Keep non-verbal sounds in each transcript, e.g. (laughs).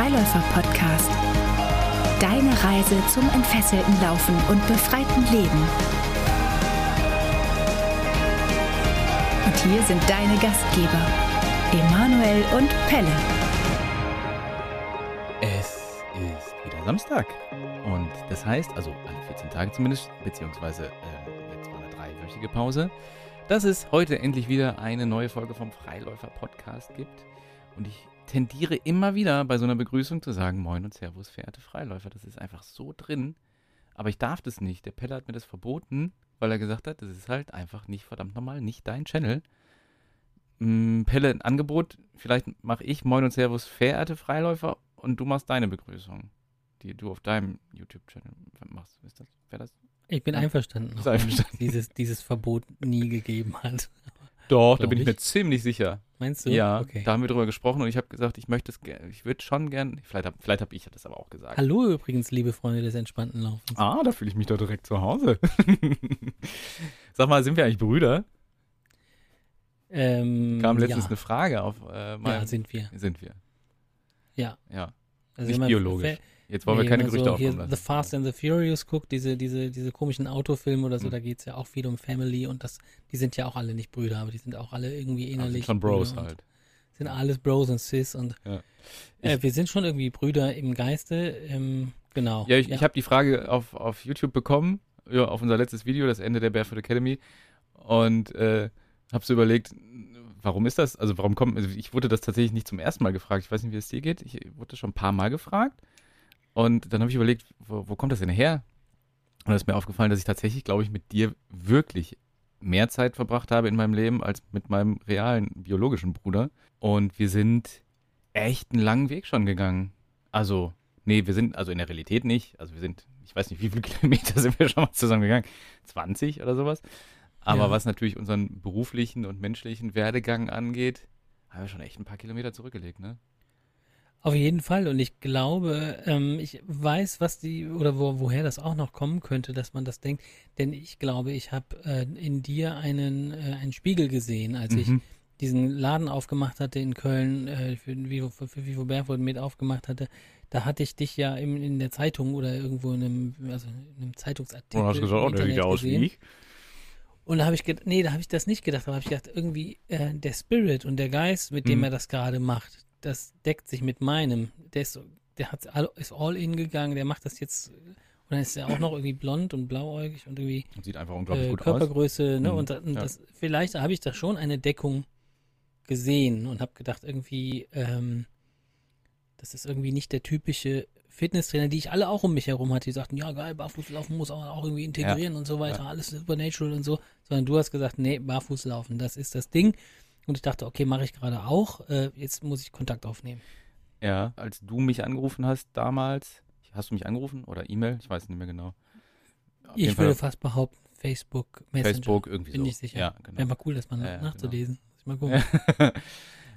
Freiläufer-Podcast. Deine Reise zum entfesselten Laufen und befreiten Leben. Und hier sind deine Gastgeber, Emanuel und Pelle. Es ist wieder Samstag. Und das heißt, also alle 14 Tage zumindest, beziehungsweise äh, jetzt war eine dreiwöchige Pause, dass es heute endlich wieder eine neue Folge vom Freiläufer-Podcast gibt. Und ich tendiere immer wieder bei so einer Begrüßung zu sagen, moin und servus, verehrte Freiläufer. Das ist einfach so drin. Aber ich darf das nicht. Der Pelle hat mir das verboten, weil er gesagt hat, das ist halt einfach nicht verdammt normal, nicht dein Channel. Mm, Pelle, ein Angebot, vielleicht mache ich moin und servus, verehrte Freiläufer und du machst deine Begrüßung, die du auf deinem YouTube-Channel machst. Ist das, wäre das? Ich bin einverstanden, es (laughs) Dieses, dieses Verbot nie gegeben hat. (laughs) Doch, da bin ich ich. mir ziemlich sicher. Meinst du? Ja, Okay. da haben wir drüber gesprochen und ich habe gesagt, ich möchte es, ge- ich würde schon gern, vielleicht habe vielleicht hab ich das aber auch gesagt. Hallo übrigens, liebe Freunde des entspannten Laufens. Ah, da fühle ich mich doch direkt zu Hause. (laughs) Sag mal, sind wir eigentlich Brüder? Ähm, Kam letztens ja. eine Frage auf äh, meinem, ja, sind wir. sind wir. Ja. Ja. Also Nicht biologisch. Jetzt wollen nee, wir keine man Gerüchte so hier aufkommen The lassen. Fast and the Furious guckt, diese, diese, diese komischen Autofilme oder so, Hm. da geht es ja auch viel um Family und das, die sind ja auch alle nicht Brüder, aber die sind auch alle irgendwie Aber innerlich. sind schon Bros halt. Sind alles Bros und Sis und Ja. äh, wir sind schon irgendwie Brüder im Geiste. Ähm, genau. Ja, ich, ich habe die Frage auf, auf YouTube bekommen, ja, auf unser letztes Video, das Ende der Barefoot Academy. Und äh, habe so überlegt, warum ist das? Also warum kommt, also ich wurde das tatsächlich nicht zum ersten Mal gefragt. Ich weiß nicht, wie es dir geht. Ich wurde schon ein paar Mal gefragt. Und dann habe ich überlegt, wo, wo kommt das denn her? Und da ist mir aufgefallen, dass ich tatsächlich, glaube ich, mit dir wirklich mehr Zeit verbracht habe in meinem Leben als mit meinem realen biologischen Bruder. Und wir sind echt einen langen Weg schon gegangen. Also, nee, wir sind, also in der Realität nicht. Also wir sind, ich weiß nicht, wie viele (laughs) Kilometer sind wir schon mal zusammen gegangen? 20 oder sowas. Aber Ja. was natürlich unseren beruflichen und menschlichen Werdegang angeht, haben wir schon echt ein paar Kilometer zurückgelegt, ne? Auf jeden Fall. Und ich glaube, ähm, ich weiß, was die oder wo, woher das auch noch kommen könnte, dass man das denkt. Denn ich glaube, ich habe äh, in dir einen, äh, einen Spiegel gesehen, als ich Mhm. diesen Laden aufgemacht hatte in Köln, äh, für, Vivo, für, für Vivo Barefoot mit aufgemacht hatte. Da hatte ich dich ja im, in der Zeitung oder irgendwo in einem, also in einem Zeitungsartikel. Und hast gesagt, oh, der sieht ja aus wie ich. Und da habe ich gedacht, nee, da habe ich das nicht gedacht, aber habe ich gedacht, irgendwie äh, der Spirit und der Geist, mit dem Mhm. er das gerade macht, das deckt sich mit meinem. Der ist, der hat all, ist all in gegangen, der macht das jetzt und dann ist er auch noch irgendwie blond und blauäugig und irgendwie Und sieht einfach unglaublich äh, gut aus. Körpergröße, ne? Mhm, Und, und ja. das, vielleicht habe ich da schon eine Deckung gesehen und habe gedacht, irgendwie, ähm, das ist irgendwie nicht der typische Fitnesstrainer, die ich alle auch um mich herum hatte, die sagten, ja geil, Barfußlaufen muss auch, auch irgendwie integrieren und so weiter, alles supernatural und so, sondern du hast gesagt, nee, Barfußlaufen, das ist das Ding. Und ich dachte, okay, mache ich gerade auch, äh, jetzt muss ich Kontakt aufnehmen. Ja, als du mich angerufen hast damals, hast du mich angerufen oder E-Mail? Ich weiß nicht mehr genau. Auf Ich würde Fall fast behaupten, Facebook, Messenger. Facebook irgendwie bin so. ich sicher. Ja, genau. Wäre mal cool, das mal Ja, ja, nachzulesen. Muss ich mal (laughs) gucken.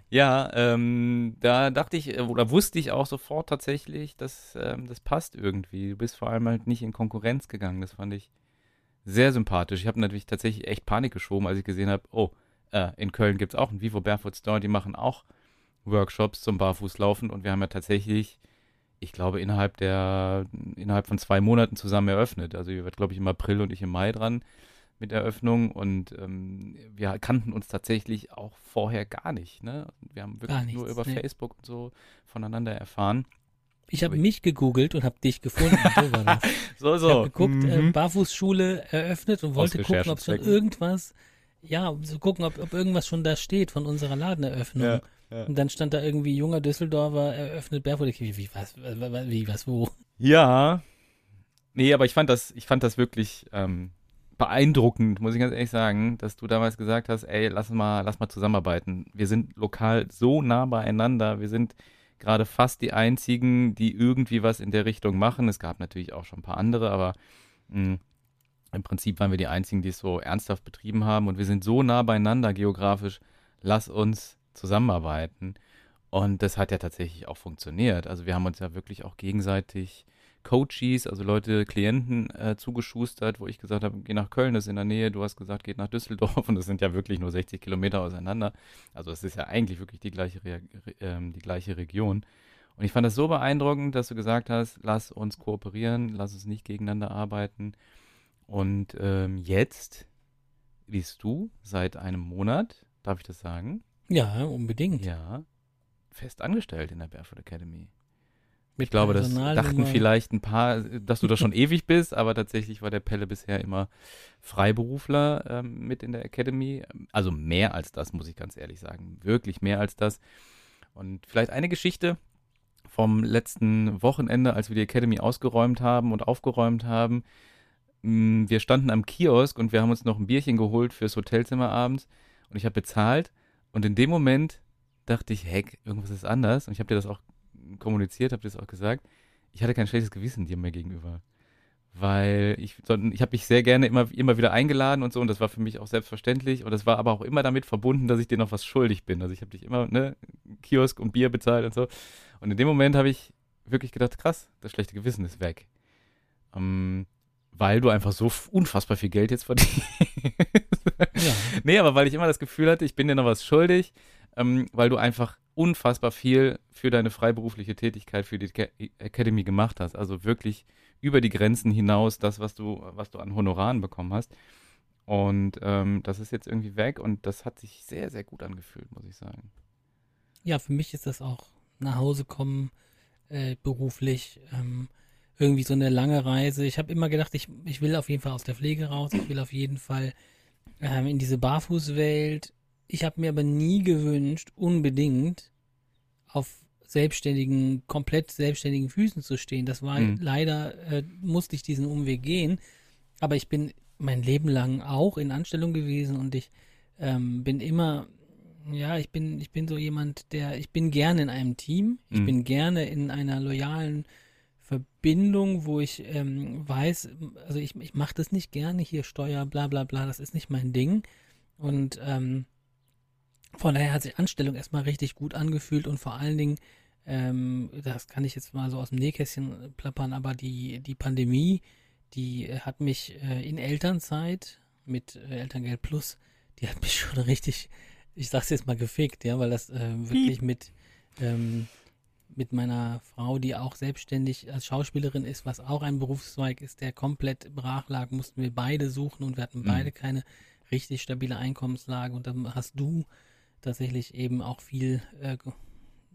ja, ähm, da dachte ich, äh, oder wusste ich auch sofort tatsächlich, dass ähm, das passt irgendwie. Du bist vor allem halt nicht in Konkurrenz gegangen. Das fand ich sehr sympathisch. Ich habe natürlich tatsächlich echt Panik geschoben, als ich gesehen habe, oh, äh, in Köln gibt es auch einen Vivo Barefoot Store, die machen auch Workshops zum Barfußlaufen und wir haben ja tatsächlich, ich glaube, innerhalb der, innerhalb von zwei Monaten zusammen eröffnet. Also ihr werdet, glaube ich, im April und ich im Mai dran mit Eröffnung und ähm, wir kannten uns tatsächlich auch vorher gar nicht. Ne? Wir haben wirklich nichts, nur über nee. Facebook und so voneinander erfahren. Ich habe mich gegoogelt und habe dich gefunden. So. (laughs) So, Ich habe geguckt, äh, Mhm. Barfußschule eröffnet und wollte gucken, ob schon Recherchezwecken. irgendwas, ja, um zu gucken, ob, ob irgendwas schon da steht von unserer Ladeneröffnung. Ja, ja. Und dann stand da irgendwie junger Düsseldorfer eröffnet Barefoot. Ich, Wie, was, was, wie, was, wo? Ja. Nee, aber ich fand das, ich fand das wirklich ähm, beeindruckend, muss ich ganz ehrlich sagen, dass du damals gesagt hast, ey, lass mal, lass mal zusammenarbeiten. Wir sind lokal so nah beieinander, wir sind gerade fast die einzigen, die irgendwie was in der Richtung machen. Es gab natürlich auch schon ein paar andere, aber mh, im Prinzip waren wir die einzigen, die es so ernsthaft betrieben haben und wir sind so nah beieinander geografisch. Lass uns zusammenarbeiten. Und das hat ja tatsächlich auch funktioniert. Also wir haben uns ja wirklich auch gegenseitig Coaches, also Leute, Klienten äh, zugeschustert, wo ich gesagt habe, geh nach Köln, das ist in der Nähe. Du hast gesagt, geht nach Düsseldorf (laughs) und das sind ja wirklich nur 60 Kilometer auseinander. Also es ist ja eigentlich wirklich die gleiche, Re ähm, die gleiche Region. Und ich fand das so beeindruckend, dass du gesagt hast, lass uns kooperieren, lass uns nicht gegeneinander arbeiten. Und ähm, jetzt bist du seit einem Monat, darf ich das sagen? Ja, unbedingt. Ja, fest angestellt in der Barefoot Academy. Mit Ich glaube, das dachten vielleicht ein paar, dass du da schon (laughs) ewig bist, aber tatsächlich war der Pelle bisher immer Freiberufler ähm, mit in der Academy. Also mehr als das, muss ich ganz ehrlich sagen. Wirklich mehr als das. Und vielleicht eine Geschichte vom letzten Wochenende, als wir die Academy ausgeräumt haben und aufgeräumt haben. Mm, Wir standen am Kiosk und wir haben uns noch ein Bierchen geholt fürs Hotelzimmer abends und ich habe bezahlt und in dem Moment dachte ich, heck, irgendwas ist anders und ich habe dir das auch kommuniziert, habe dir das auch gesagt. Ich hatte kein schlechtes Gewissen dir mehr gegenüber, weil ich, ich habe mich sehr gerne immer, immer wieder eingeladen und so und das war für mich auch selbstverständlich und das war aber auch immer damit verbunden, dass ich dir noch was schuldig bin. Also ich habe dich immer, ne, Kiosk und Bier bezahlt und so und in dem Moment habe ich wirklich gedacht, krass, das schlechte Gewissen ist weg. Ähm, weil du einfach so unfassbar viel Geld jetzt verdienst. (laughs) Ja. Nee, aber weil ich immer das Gefühl hatte, ich bin dir noch was schuldig, ähm, weil du einfach unfassbar viel für deine freiberufliche Tätigkeit für die Ca- Academy gemacht hast. Also wirklich über die Grenzen hinaus das, was du, was du an Honoraren bekommen hast. Und ähm, das ist jetzt irgendwie weg und das hat sich sehr, sehr gut angefühlt, muss ich sagen. ja, für mich ist das auch nach Hause kommen, äh, beruflich, ähm, irgendwie so eine lange Reise. Ich habe immer gedacht, ich, ich will auf jeden Fall aus der Pflege raus, ich will auf jeden Fall ähm, in diese Barfußwelt. Ich habe mir aber nie gewünscht, unbedingt auf selbstständigen, komplett selbstständigen Füßen zu stehen. Das war Mhm. leider, äh, musste ich diesen Umweg gehen. Aber ich bin mein Leben lang auch in Anstellung gewesen und ich ähm, bin immer, ja, ich bin, ich bin so jemand, der, ich bin gerne in einem Team, ich Mhm. bin gerne in einer loyalen Verbindung, wo ich ähm, weiß, also ich, ich mache das nicht gerne hier Steuer, bla bla bla, das ist nicht mein Ding. Und ähm, von daher hat sich Anstellung erstmal richtig gut angefühlt und vor allen Dingen, ähm, das kann ich jetzt mal so aus dem Nähkästchen plappern, aber die, die Pandemie, die äh, hat mich äh, in Elternzeit mit äh, Elterngeld Plus, die hat mich (laughs) schon richtig, ich sag's jetzt mal gefickt, ja, weil das äh, wirklich mit, ähm, mit meiner Frau, die auch selbstständig als Schauspielerin ist, was auch ein Berufszweig ist, der komplett brach lag, mussten wir beide suchen und wir hatten Mhm. beide keine richtig stabile Einkommenslage und dann hast du tatsächlich eben auch viel äh,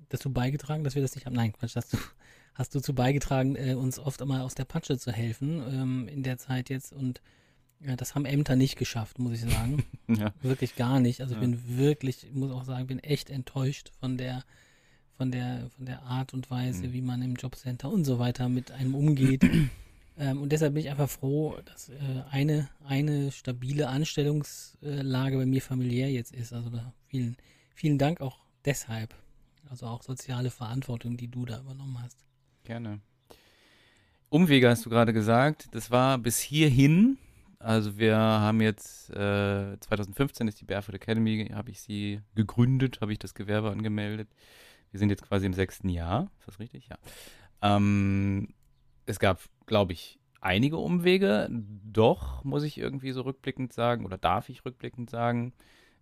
dazu beigetragen, dass wir das nicht haben. Nein, Quatsch, hast du, hast du zu beigetragen, äh, uns oft einmal aus der Patsche zu helfen ähm, in der Zeit jetzt und ja, das haben Ämter nicht geschafft, muss ich sagen. (laughs) Ja. wirklich gar nicht. Also ich Ja. bin wirklich, ich muss auch sagen, bin echt enttäuscht von der, von der, von der Art und Weise, Mhm. wie man im Jobcenter und so weiter mit einem umgeht. (clears throat) ähm, und deshalb bin ich einfach froh, dass äh, eine, eine stabile Anstellungslage bei mir familiär jetzt ist. Also vielen, vielen Dank auch deshalb. Also auch soziale Verantwortung, die du da übernommen hast. Gerne. Umwege hast du gerade gesagt. Das war bis hierhin. Also wir haben jetzt äh, 2015 ist die Barefoot Academy, habe ich sie gegründet, habe ich das Gewerbe angemeldet. Wir sind jetzt quasi im sechsten Jahr. Ist das richtig? Ja. Ähm, es gab, glaube ich, einige Umwege. Doch, muss ich irgendwie so rückblickend sagen, oder darf ich rückblickend sagen,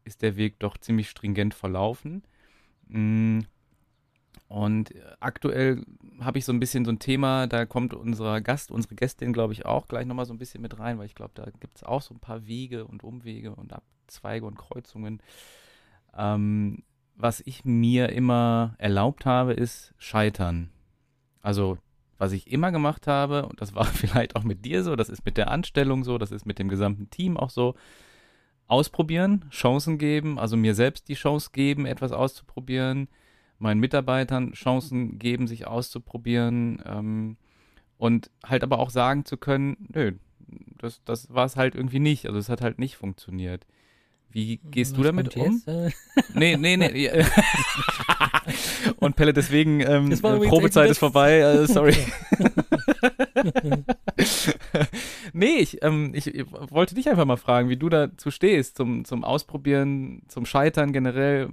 ist der Weg doch ziemlich stringent verlaufen. Mm, Und aktuell habe ich so ein bisschen so ein Thema, da kommt unser Gast, unsere Gästin, glaube ich, auch gleich nochmal so ein bisschen mit rein, weil ich glaube, da gibt es auch so ein paar Wege und Umwege und Abzweige und Kreuzungen. Ähm, was ich mir immer erlaubt habe, ist Scheitern. Also, was ich immer gemacht habe, und das war (laughs) vielleicht auch mit dir so, das ist mit der Anstellung so, das ist mit dem gesamten Team auch so, ausprobieren, Chancen geben, also mir selbst die Chance geben, etwas auszuprobieren, meinen Mitarbeitern Chancen geben, sich auszuprobieren ähm, und halt aber auch sagen zu können, nö, das, das war es halt irgendwie nicht, also es hat halt nicht funktioniert. Wie gehst du Was damit kommt um? jetzt? (laughs) Nee, nee, nee. ja. (laughs) Und Pelle, deswegen, ähm, äh, Probezeit ist vorbei, äh, sorry. (laughs) nee, ich, ähm, ich, ich wollte dich einfach mal fragen, wie du dazu stehst, zum, zum Ausprobieren, zum Scheitern generell.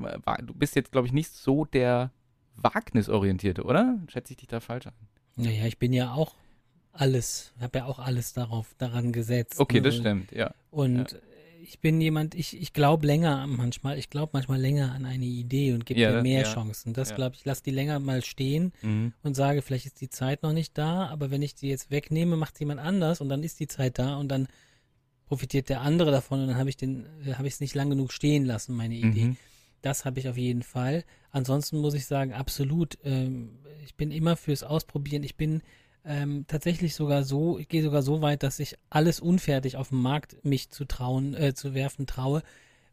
Du bist jetzt, glaube ich, nicht so der Wagnisorientierte, oder? Schätze ich dich da falsch ein? Naja, ich bin ja auch alles, habe ja auch alles darauf, daran gesetzt. Okay, ne? das stimmt, ja. Und ich bin jemand, ich, ich glaube länger manchmal, ich glaube manchmal länger an eine Idee und gebe Ja, ihr mehr ja, Chancen. Das ja. glaube ich, lass die länger mal stehen Mhm. und sage, vielleicht ist die Zeit noch nicht da, aber wenn ich die jetzt wegnehme, macht jemand anders und dann ist die Zeit da und dann profitiert der andere davon und dann habe ich den, äh, habe ich es nicht lang genug stehen lassen, meine Idee. Mhm. Das habe ich auf jeden Fall. Ansonsten muss ich sagen, absolut. Ähm, ich bin immer fürs Ausprobieren. Ich bin ähm, tatsächlich sogar so, ich gehe sogar so weit, dass ich alles unfertig auf dem Markt mich zu trauen, äh, zu werfen traue,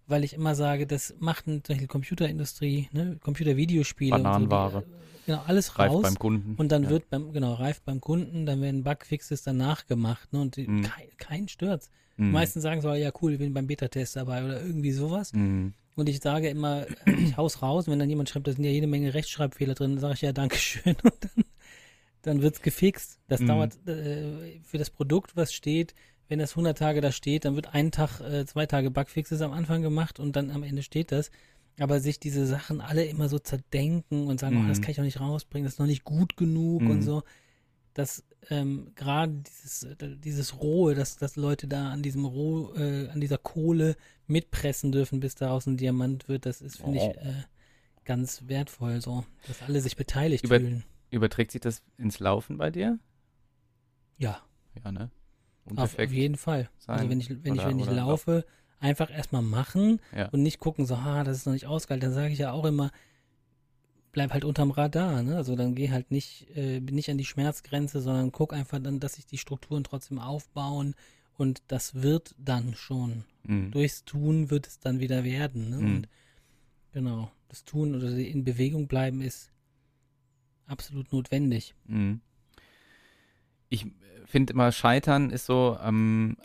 weil ich immer sage, das macht zum Beispiel Computerindustrie, ne, Computervideospiele und so, Bananenware. die, äh, genau, alles Reif raus. beim Kunden. Und dann ja. wird beim, genau, reif beim Kunden, dann werden Bugfixes danach gemacht, ne? Und die, Mhm. kein, kein stürzt. Die Mhm. meisten sagen so, ja cool, ich bin beim Beta-Test dabei oder irgendwie sowas. Mhm. Und ich sage immer, ich hau's raus, und wenn dann jemand schreibt, da sind ja jede Menge Rechtschreibfehler drin, dann sage ich ja, Dankeschön. (laughs) Und dann, dann wird's gefixt. Das Mhm. dauert äh, für das Produkt, was steht, wenn das 100 Tage da steht, dann wird ein Tag, äh, zwei Tage Bugfixes am Anfang gemacht und dann am Ende steht das. Aber sich diese Sachen alle immer so zerdenken und sagen, Mhm. oh, das kann ich auch nicht rausbringen, das ist noch nicht gut genug und Mhm. so, dass ähm, gerade dieses, äh, dieses Rohe, dass, dass Leute da an diesem Roh, äh, an dieser Kohle mitpressen dürfen, bis daraus ein Diamant wird, das ist, finde Oh. ich, äh, ganz wertvoll so, dass alle sich beteiligt Über- fühlen. Überträgt sich das ins Laufen bei dir? Ja, Ja, ne? auf, auf jeden Fall. Also sein wenn ich, wenn ich, oder- wenn ich laufe, einfach erstmal machen Ja. und nicht gucken, so, ha, das ist noch nicht ausgehalten. Dann sage ich ja auch immer, bleib halt unterm Radar, ne? Also dann geh halt nicht, äh, nicht an die Schmerzgrenze, sondern guck einfach dann, dass sich die Strukturen trotzdem aufbauen und das wird dann schon. Mhm. Durchs Tun wird es dann wieder werden, ne? Mhm. Und genau, das Tun oder in Bewegung bleiben ist absolut notwendig. Mhm. Ich finde immer, Scheitern ist so, ähm,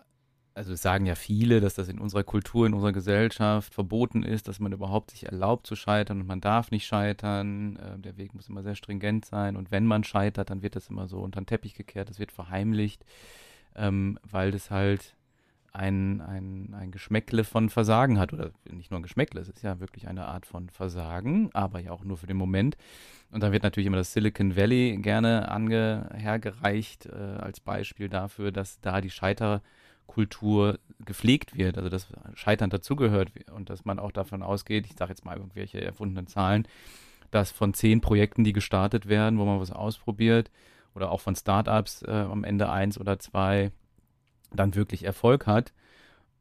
also sagen ja viele, dass das in unserer Kultur, in unserer Gesellschaft verboten ist, dass man überhaupt sich erlaubt zu scheitern und man darf nicht scheitern. Äh, der Weg muss immer sehr stringent sein und wenn man scheitert, dann wird das immer so unter den Teppich gekehrt, das wird verheimlicht, ähm, weil das halt ein, ein, ein Geschmäckle von Versagen hat. Oder nicht nur ein Geschmäckle, es ist ja wirklich eine Art von Versagen, aber ja auch nur für den Moment. Und dann wird natürlich immer das Silicon Valley gerne ange, hergereicht äh, als Beispiel dafür, dass da die Scheiterkultur gepflegt wird, also dass Scheitern dazugehört und dass man auch davon ausgeht, ich sage jetzt mal irgendwelche erfundenen Zahlen, dass von zehn Projekten, die gestartet werden, wo man was ausprobiert, oder auch von Startups äh, am Ende eins oder zwei dann wirklich Erfolg hat.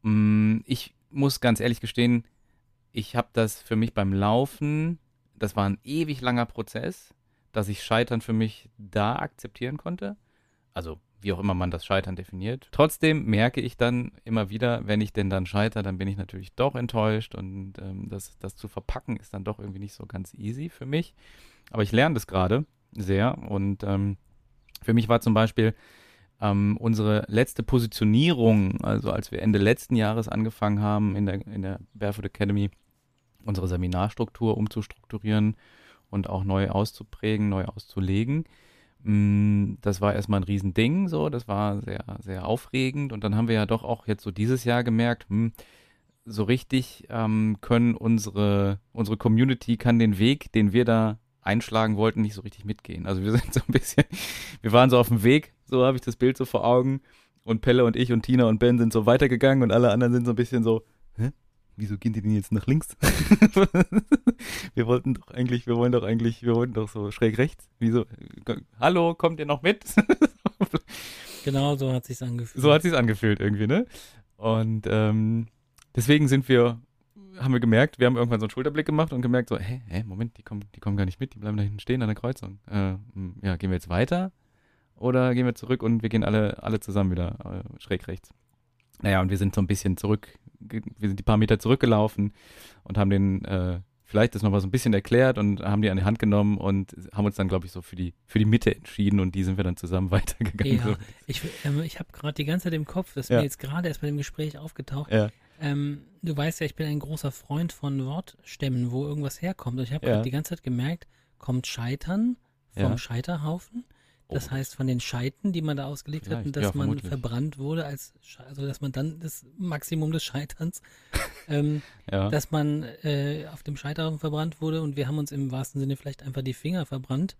Mm, Ich muss ganz ehrlich gestehen, ich habe das für mich beim Laufen, das war ein ewig langer Prozess, dass ich Scheitern für mich da akzeptieren konnte. Also wie auch immer man das Scheitern definiert. Trotzdem merke ich dann immer wieder, wenn ich denn dann scheitere, dann bin ich natürlich doch enttäuscht und ähm, das, das zu verpacken ist dann doch irgendwie nicht so ganz easy für mich. Aber ich lerne das gerade sehr und ähm, für mich war zum Beispiel ähm, unsere letzte Positionierung, also als wir Ende letzten Jahres angefangen haben in der, in der Barefoot Academy, unsere Seminarstruktur umzustrukturieren und auch neu auszuprägen, neu auszulegen. Mm, Das war erstmal ein Riesending, so, das war sehr, sehr aufregend. Und dann haben wir ja doch auch jetzt so dieses Jahr gemerkt, hm, so richtig ähm, können unsere, unsere Community kann den Weg, den wir da einschlagen wollten, nicht so richtig mitgehen. Also wir (laughs) sind so ein bisschen, wir waren so auf dem Weg, so habe ich das Bild so vor Augen. Und Pelle und ich und Tina und Ben sind so weitergegangen und alle anderen sind so ein bisschen so, hä? Wieso gehen die denn jetzt nach links? (laughs) wir wollten doch eigentlich, wir wollen doch eigentlich, wir wollten doch so schräg rechts. Wieso? Hallo, kommt ihr noch mit? (laughs) Genau so hat sich's angefühlt. so hat sich's angefühlt irgendwie, ne? Und ähm, deswegen sind wir, haben wir gemerkt, wir haben irgendwann so einen Schulterblick gemacht und gemerkt so, hä, hä, Moment, die kommen, die kommen gar nicht mit, die bleiben da hinten stehen an der Kreuzung. Äh, mh, ja, gehen wir jetzt weiter oder gehen wir zurück und wir gehen alle, alle zusammen wieder äh, schräg rechts. Naja, und wir sind so ein bisschen zurück, wir sind die paar Meter zurückgelaufen und haben den äh, vielleicht das nochmal so ein bisschen erklärt und haben die an die Hand genommen und haben uns dann, glaube ich, so für die, für die Mitte entschieden und die sind wir dann zusammen (laughs) weitergegangen. Ja, ich, ähm, ich habe gerade die ganze Zeit im Kopf, das ist Ja. mir jetzt gerade erst bei dem Gespräch aufgetaucht. Ja. Ähm, du weißt ja, ich bin ein großer Freund von Wortstämmen, wo irgendwas herkommt. Und ich habe Ja. gerade die ganze Zeit gemerkt, kommt Scheitern vom. Scheiterhaufen. Das Oh. heißt von den Scheiten, die man da ausgelegt hat, Vielleicht, dass ja, man verbrannt wurde, als Sche- also dass man dann das Maximum des Scheiterns, (laughs) ähm, ja. dass man äh, auf dem Scheiterhaufen verbrannt wurde und wir haben uns im wahrsten Sinne vielleicht einfach die Finger verbrannt,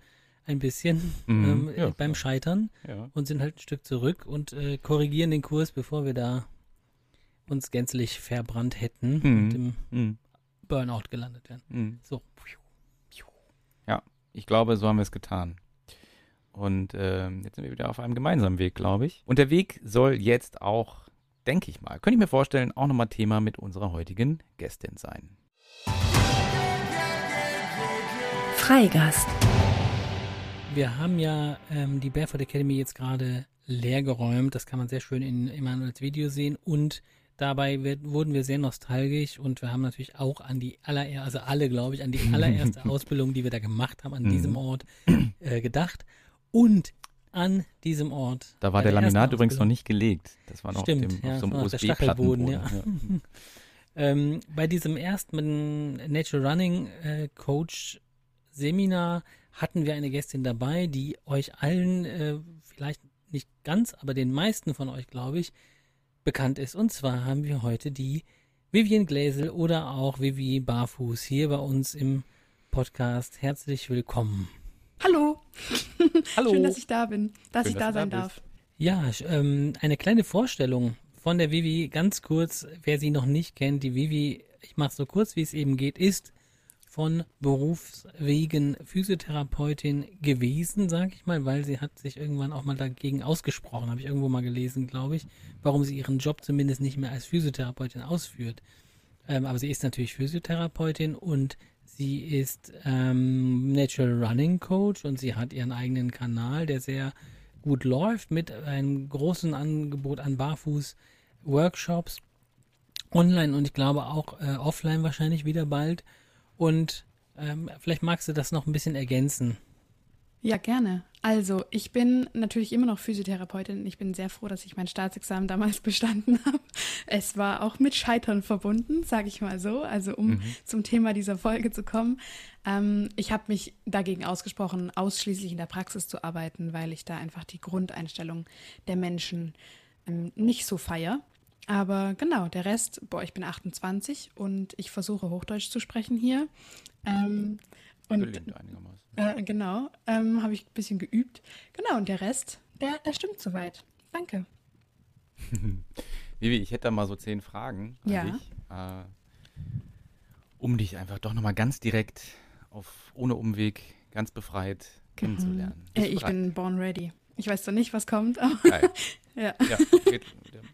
ein bisschen Mhm, ähm, ja, beim. Scheitern und sind halt ein Stück zurück und äh, korrigieren den Kurs, bevor wir da uns gänzlich verbrannt hätten Mhm. und im Mhm. Burnout gelandet wären. Mhm. So. Ja, ich glaube, so haben wir es getan. Und ähm, jetzt sind wir wieder auf einem gemeinsamen Weg, glaube ich. Und der Weg soll jetzt auch, denke ich mal, könnte ich mir vorstellen, auch nochmal Thema mit unserer heutigen Gästin sein. Freigast. Wir haben ja ähm, die Barefoot Academy jetzt gerade leer geräumt. Das kann man sehr schön in Emanuels Video sehen. Und dabei wird, wurden wir sehr nostalgisch und wir haben natürlich auch an die allererste, also alle, glaube ich, an die (laughs) allererste Ausbildung, die wir da gemacht haben, an Mhm. diesem Ort äh, gedacht. Und an diesem Ort. Da war der ersten Laminat übrigens noch nicht gelegt. Das war noch Stimmt, auf dem, ja, auf so einem der USB-Plattenboden. Stachelboden, (laughs) Ähm, bei diesem ersten Natural Running äh, Coach Seminar hatten wir eine Gästin dabei, die euch allen, äh, vielleicht nicht ganz, aber den meisten von euch, glaube ich, bekannt ist. Und zwar haben wir heute die Vivian Gläsel oder auch Vivi Barfuß hier bei uns im Podcast. Herzlich willkommen. Hallo. (laughs) Hallo. Schön, dass ich da bin, dass Schön, ich da dass sein da darf. Ja, ähm, eine kleine Vorstellung von der Vivi, ganz kurz, wer sie noch nicht kennt. Die Vivi, ich mache so kurz, wie es eben geht, ist von Berufswegen Physiotherapeutin gewesen, sage ich mal, weil sie hat sich irgendwann auch mal dagegen ausgesprochen, habe ich irgendwo mal gelesen, glaube ich, warum sie ihren Job zumindest nicht mehr als Physiotherapeutin ausführt. Ähm, aber sie ist natürlich Physiotherapeutin und sie ist ähm, Natural Running Coach und sie hat ihren eigenen Kanal, der sehr gut läuft mit einem großen Angebot an Barfuß-Workshops online und ich glaube auch äh, offline wahrscheinlich wieder bald. Und ähm, vielleicht magst du das noch ein bisschen ergänzen. Ja, gerne. Also, ich bin natürlich immer noch Physiotherapeutin. Ich bin sehr froh, dass ich mein Staatsexamen damals (laughs) bestanden habe. Es war auch mit Scheitern verbunden, sage ich mal so. Also, um zum Thema dieser Folge zu kommen. Ähm, ich habe mich dagegen ausgesprochen, ausschließlich in der Praxis zu arbeiten, weil ich da einfach die Grundeinstellung der Menschen ähm, nicht so feier. Aber genau, der Rest, boah, ich bin 28 und ich versuche Hochdeutsch zu sprechen hier. Ähm, und Gelingt einigermaßen. äh, genau, ähm, habe ich ein bisschen geübt. Genau, und der Rest, der, der stimmt soweit. Danke. (laughs) Vivi, ich hätte da mal so zehn Fragen an Ja. dich, äh, um dich einfach doch nochmal ganz direkt, auf, ohne Umweg, ganz befreit kennenzulernen. Äh, Bist du ich bereit? bin born ready. Ich weiß zwar nicht, was kommt, aber (laughs) ja. Ja, geht,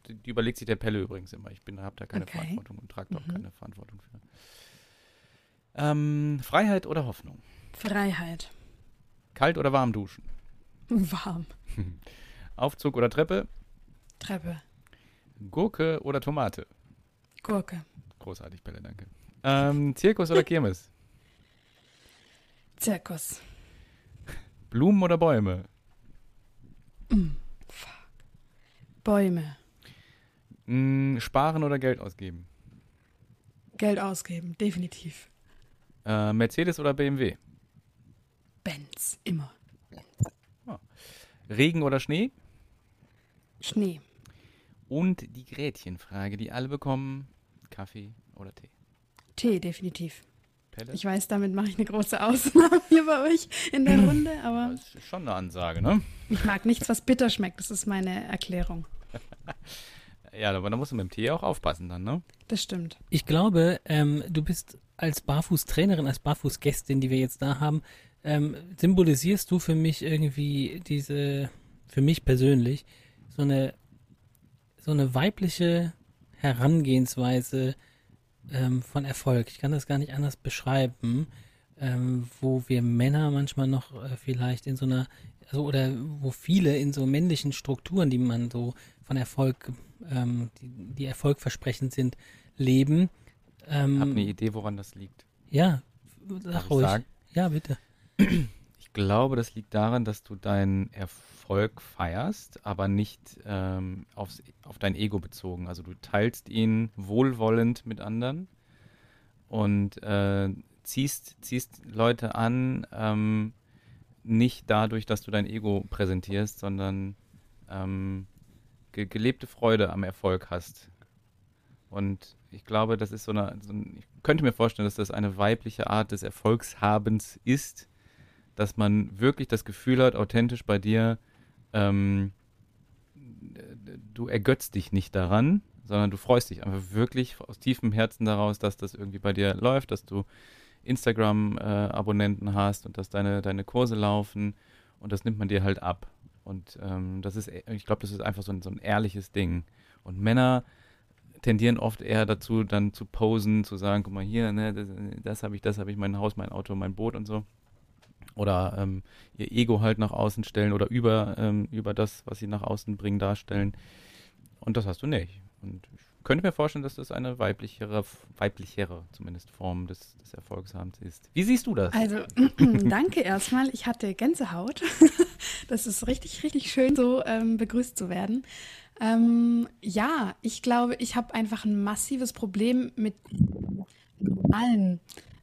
die, die überlegt sich der Pelle übrigens immer. Ich habe da keine Okay. Verantwortung und trage da auch Mhm. keine Verantwortung für. Ähm, Freiheit oder Hoffnung? Freiheit. Kalt oder warm duschen? Warm. (laughs) Aufzug oder Treppe? Treppe. Gurke oder Tomate? Gurke. Großartig, Pelle, danke. Ähm, Zirkus oder Kirmes? Zirkus. Blumen oder Bäume? Bäume. Mm, sparen oder Geld ausgeben? Geld ausgeben. Definitiv. Äh, Mercedes oder BMW? Benz. Immer. Regen oder Schnee? Schnee. Und die Gretchenfrage, die alle bekommen: Kaffee oder Tee? Tee, definitiv. Pelle? Ich weiß, damit mache ich eine große Ausnahme (laughs) hier bei euch in der Runde, aber das ist schon eine Ansage, ne? ich mag nichts, was bitter schmeckt. Das ist meine Erklärung. (laughs) Ja, aber da musst du mit dem Tee auch aufpassen dann, ne? Das stimmt. Ich glaube, ähm, du bist als Barfußtrainerin, als Barfußgästin, die wir jetzt da haben, ähm, symbolisierst du für mich irgendwie diese, für mich persönlich, so eine, so eine weibliche Herangehensweise ähm, von Erfolg. Ich kann das gar nicht anders beschreiben, ähm, wo wir Männer manchmal noch äh, vielleicht in so einer, also oder wo viele in so männlichen Strukturen, die man so von Erfolg, ähm, die, die erfolgversprechend sind, leben. Ähm, Hab eine Idee, woran das liegt. ja, sag ich ruhig. sagen? Ja, bitte. Ich glaube, das liegt daran, dass du deinen Erfolg feierst, aber nicht ähm, aufs, auf dein Ego bezogen. Also du teilst ihn wohlwollend mit anderen und äh, ziehst, ziehst Leute an, ähm, nicht dadurch, dass du dein Ego präsentierst, sondern ähm, ge gelebte Freude am Erfolg hast. Und ich glaube, das ist so eine, so ein, ich könnte mir vorstellen, dass das eine weibliche Art des Erfolgshabens ist, dass man wirklich das Gefühl hat, authentisch bei dir, ähm, du ergötzt dich nicht daran, sondern du freust dich einfach wirklich aus tiefem Herzen daraus, dass das irgendwie bei dir läuft, dass du Instagram-Abonnenten äh, hast und dass deine, deine Kurse laufen und das nimmt man dir halt ab. Und ähm, das ist, ich glaube, das ist einfach so ein, so ein ehrliches Ding. Und Männer tendieren oft eher dazu, dann zu posen, zu sagen, guck mal hier, ne, das, das habe ich, das habe ich, mein Haus, mein Auto, mein Boot und so. Oder ähm, ihr Ego halt nach außen stellen oder über, ähm, über das, was sie nach außen bringen, darstellen. Und das hast du nicht. Und ich könnte mir vorstellen, dass das eine weiblichere, weiblichere zumindest Form des, des Erfolgshabens ist. Wie siehst du das? Also, (clears throat) danke erstmal. Ich hatte Gänsehaut. (laughs) das ist richtig, richtig schön, so ähm, begrüßt zu werden. Ähm, ja, ich glaube, ich habe einfach ein massives Problem mit allen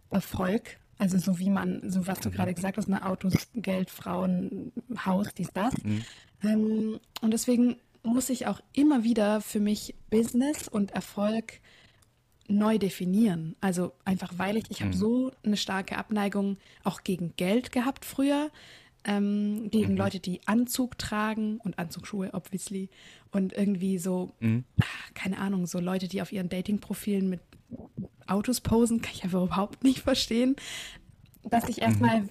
Erfolg. Also so wie man, so was du gerade gesagt hast, ne, Autos, Geld, Frauen, Haus, dies, das. Mhm. Ähm, und deswegen muss ich auch immer wieder für mich Business und Erfolg neu definieren. Also einfach weil ich, ich habe mhm. so eine starke Abneigung auch gegen Geld gehabt früher, ähm, gegen mhm. Leute, die Anzug tragen und Anzugsschuhe, obviously. Und irgendwie so, mhm. Ah, keine Ahnung, so Leute, die auf ihren Dating-Profilen mit Autos posen, kann ich einfach überhaupt nicht verstehen. Dass ich erstmal mhm.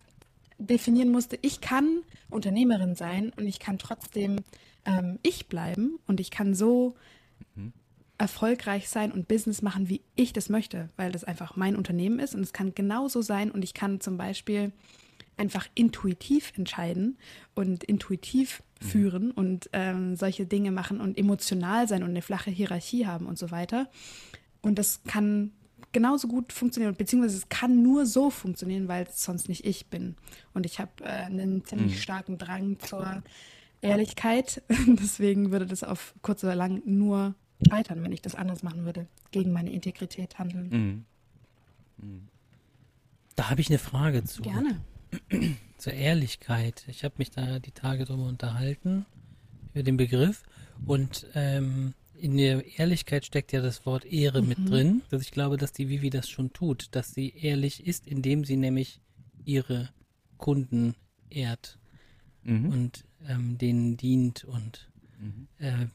definieren musste, ich kann Unternehmerin sein und ich kann trotzdem ähm, ich bleiben und ich kann so mhm. erfolgreich sein und Business machen, wie ich das möchte, weil das einfach mein Unternehmen ist und es kann genauso sein und ich kann zum Beispiel einfach intuitiv entscheiden und intuitiv mhm. führen und ähm, solche Dinge machen und emotional sein und eine flache Hierarchie haben und so weiter. Und das kann genauso gut funktionieren, beziehungsweise es kann nur so funktionieren, weil es sonst nicht ich bin. Und ich habe äh, einen ziemlich mhm. starken Drang zur Ehrlichkeit. (laughs) Deswegen würde das auf kurz oder lang nur scheitern, wenn ich das anders machen würde, gegen meine Integrität handeln. Mhm. Da habe ich eine Frage zu. Gerne. (clears throat) Zur Ehrlichkeit. Ich habe mich da die Tage drüber unterhalten, über den Begriff. Und ähm, in der Ehrlichkeit steckt ja das Wort Ehre mhm. mit drin. Dass ich glaube, dass die Vivi das schon tut, dass sie ehrlich ist, indem sie nämlich ihre Kunden ehrt mhm. und ähm, denen dient und mhm. äh,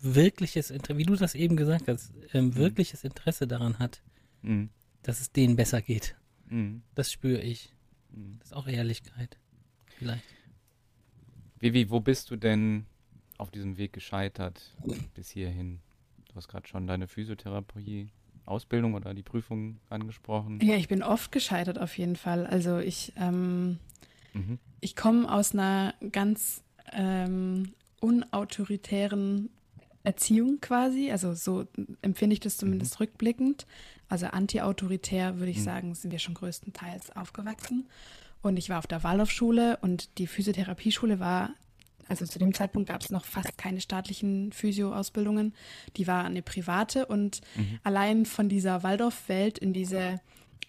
wirkliches Interesse, wie du das eben gesagt hast, ähm, mhm. wirkliches Interesse daran hat, mhm. dass es denen besser geht. Mhm. Das spüre ich. Das ist auch Ehrlichkeit. Vielleicht. Vivi, wo bist du denn auf diesem Weg gescheitert bis hierhin? Du hast gerade schon deine Physiotherapie Ausbildung oder die Prüfung angesprochen. Ja, ich bin oft gescheitert auf jeden Fall. Also ich ähm, Mhm. Ich komme aus einer ganz ähm, unautoritären Erziehung quasi, also so empfinde ich das zumindest mhm. rückblickend. Also anti-autoritär würde ich mhm. sagen, sind wir schon größtenteils aufgewachsen. Und ich war auf der Waldorfschule und die Physiotherapieschule war, also zu dem Zeitpunkt gab es noch fast keine staatlichen Physio-Ausbildungen. Die war eine private und mhm. allein von dieser Waldorf-Welt in diese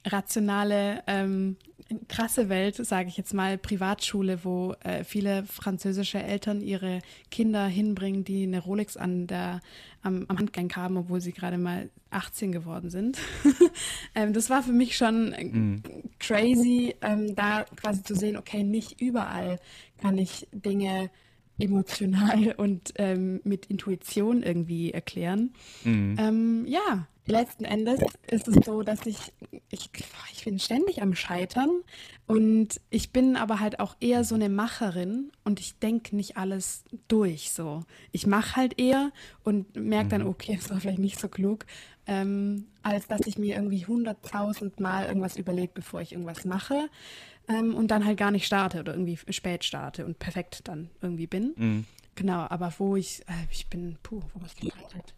rationale, ähm, krasse Welt, sage ich jetzt mal, Privatschule, wo äh, viele französische Eltern ihre Kinder hinbringen, die eine Rolex an der, am, am Handgelenk haben, obwohl sie gerade mal 18 geworden sind. (laughs) ähm, das war für mich schon mhm. crazy, ähm, da quasi zu sehen, okay, nicht überall kann ich Dinge emotional (laughs) und ähm, mit Intuition irgendwie erklären. Mhm. Ähm, ja, letzten Endes ist es so, dass ich, ich, ich bin ständig am Scheitern und ich bin aber halt auch eher so eine Macherin und ich denke nicht alles durch so. Ich mache halt eher und merke dann, mhm. okay, das war vielleicht nicht so klug, ähm, als dass ich mir irgendwie hunderttausend Mal irgendwas überlege, bevor ich irgendwas mache ähm, und dann halt gar nicht starte oder irgendwie spät starte und perfekt dann irgendwie bin. Mhm. Genau, aber wo ich, äh, ich bin, puh, wo die Zeit?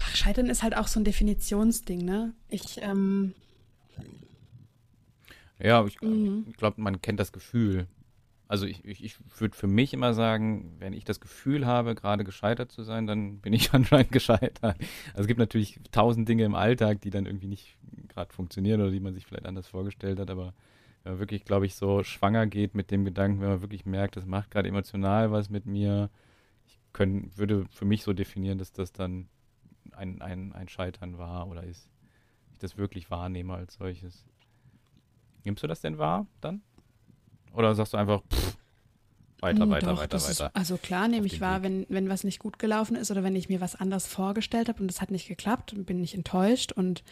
Ach, Scheitern ist halt auch so ein Definitionsding, ne? Ich, ähm, Ja, ich, mhm. ich glaube, man kennt das Gefühl. Also ich, ich, ich würde für mich immer sagen, wenn ich das Gefühl habe, gerade gescheitert zu sein, dann bin ich (laughs) anscheinend gescheitert. Also es gibt natürlich tausend Dinge im Alltag, die dann irgendwie nicht gerade funktionieren oder die man sich vielleicht anders vorgestellt hat, aber wenn man wirklich, glaube ich, so schwanger geht mit dem Gedanken, wenn man wirklich merkt, das macht gerade emotional was mit mir, ich können, würde für mich so definieren, dass das dann ein, ein, ein Scheitern war oder ist. Ich das wirklich wahrnehme als solches. Nimmst du das denn wahr dann? Oder sagst du einfach, pff, weiter, weiter, doch, weiter, weiter. Ist, also klar nehme ich wahr, Weg. wenn, wenn was nicht gut gelaufen ist oder wenn ich mir was anders vorgestellt habe und es hat nicht geklappt, bin ich enttäuscht und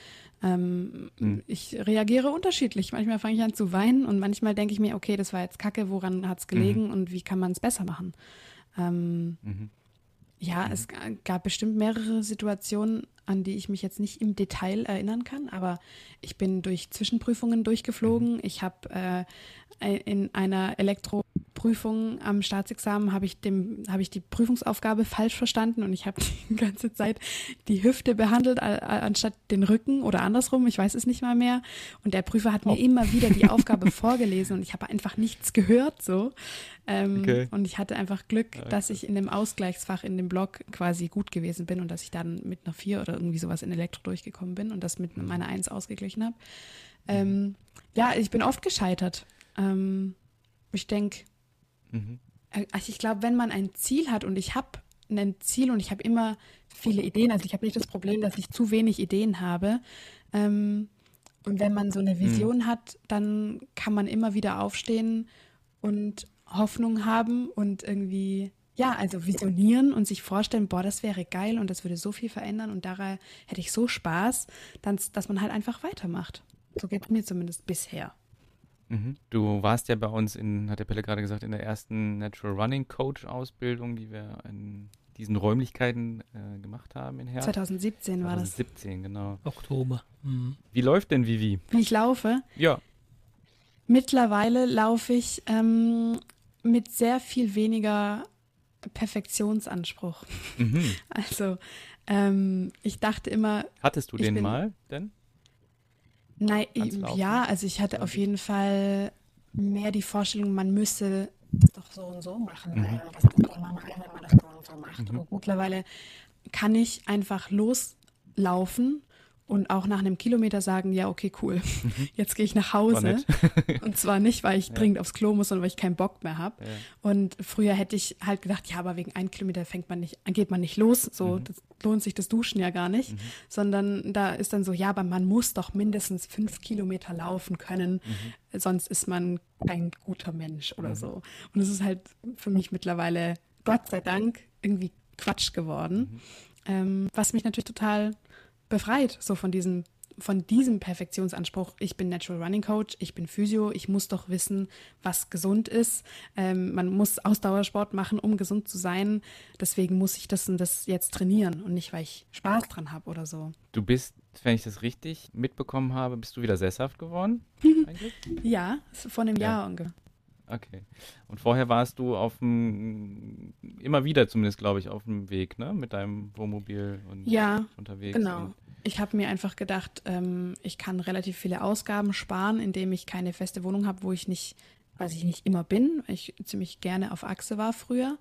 ähm, Hm. ich reagiere unterschiedlich. Manchmal fange ich an zu weinen und manchmal denke ich mir, okay, das war jetzt kacke, woran hat es gelegen und wie kann man es besser machen? Ähm, Mhm. Ja, es g- gab bestimmt mehrere Situationen, an die ich mich jetzt nicht im Detail erinnern kann, aber ich bin durch Zwischenprüfungen durchgeflogen. Ich habe äh, in einer Elektroprüfung am Staatsexamen habe ich dem habe ich die Prüfungsaufgabe falsch verstanden und ich habe (laughs) die ganze Zeit die Hüfte behandelt anstatt den Rücken oder andersrum. Ich weiß es nicht mal mehr. Und der Prüfer hat mir Oh. immer wieder die Aufgabe (laughs) vorgelesen und ich habe einfach nichts gehört so. Ähm, Okay. Und ich hatte einfach Glück, dass ich in dem Ausgleichsfach in dem Blog quasi gut gewesen bin und dass ich dann mit einer 4 oder irgendwie sowas in Elektro durchgekommen bin und das mit Mhm. meiner 1 ausgeglichen habe. Ähm, ja, ich bin oft gescheitert. Ähm, ich denke, Mhm. also ich glaube, wenn man ein Ziel hat und ich habe ein Ziel und ich habe immer viele Ideen, also ich habe nicht das Problem, dass ich zu wenig Ideen habe. Ähm, und wenn man so eine Vision hat, dann kann man immer wieder aufstehen und Hoffnung haben und irgendwie, ja, also visionieren und sich vorstellen, boah, das wäre geil und das würde so viel verändern und daran hätte ich so Spaß, dann, dass man halt einfach weitermacht. So geht es mir zumindest bisher. Mhm. Du warst ja bei uns in, hat der Pelle gerade gesagt, in der ersten Natural Running Coach Ausbildung, die wir in diesen Räumlichkeiten äh, gemacht haben in Herz. 2017 war das. 2017, genau. Oktober. Mhm. Wie läuft denn Vivi? Wie ich laufe, Ja. Mittlerweile laufe ich ähm, mit sehr viel weniger Perfektionsanspruch. Mhm. (laughs) Also ähm, ich dachte immer, Hattest du Ich den bin- mal denn? nein, Laufen? ja, also ich hatte auf jeden Fall mehr die Vorstellung, man müsse das doch so und so machen. Mhm. äh, Das kommt immer rein, wenn man das so und so macht. Und mittlerweile kann ich einfach loslaufen und auch nach einem Kilometer sagen, ja, okay, cool, jetzt gehe ich nach Hause. (laughs) Und zwar nicht, weil ich dringend aufs Klo muss, sondern weil ich keinen Bock mehr habe. Ja. Und früher hätte ich halt gedacht, ja, aber wegen einem Kilometer fängt man nicht, geht man nicht los. So, Mhm. lohnt sich das Duschen ja gar nicht. Sondern da ist dann so, ja, aber man muss doch mindestens fünf Kilometer laufen können, Mhm. sonst ist man kein guter Mensch oder so. Und es ist halt für mich mittlerweile, Gott sei Dank, irgendwie Quatsch geworden. Mhm. Ähm, was mich natürlich total befreit, so von diesem, von diesem Perfektionsanspruch. Ich bin Natural Running Coach, ich bin Physio, ich muss doch wissen, was gesund ist. Ähm, man muss Ausdauersport machen, um gesund zu sein. Deswegen muss ich das und das jetzt trainieren und nicht, weil ich Spaß dran habe oder so. Du bist, wenn ich das richtig mitbekommen habe, bist du wieder sesshaft geworden? (laughs) Ja, vor einem Ja. Jahr ungefähr. Okay. Und vorher warst du auf dem, immer wieder zumindest, glaube ich, auf dem Weg, ne? Mit deinem Wohnmobil und Ja, unterwegs. Genau. Ich habe mir einfach gedacht, ähm, ich kann relativ viele Ausgaben sparen, indem ich keine feste Wohnung habe, wo ich nicht, weiß ich nicht immer bin, weil ich ziemlich gerne auf Achse war früher.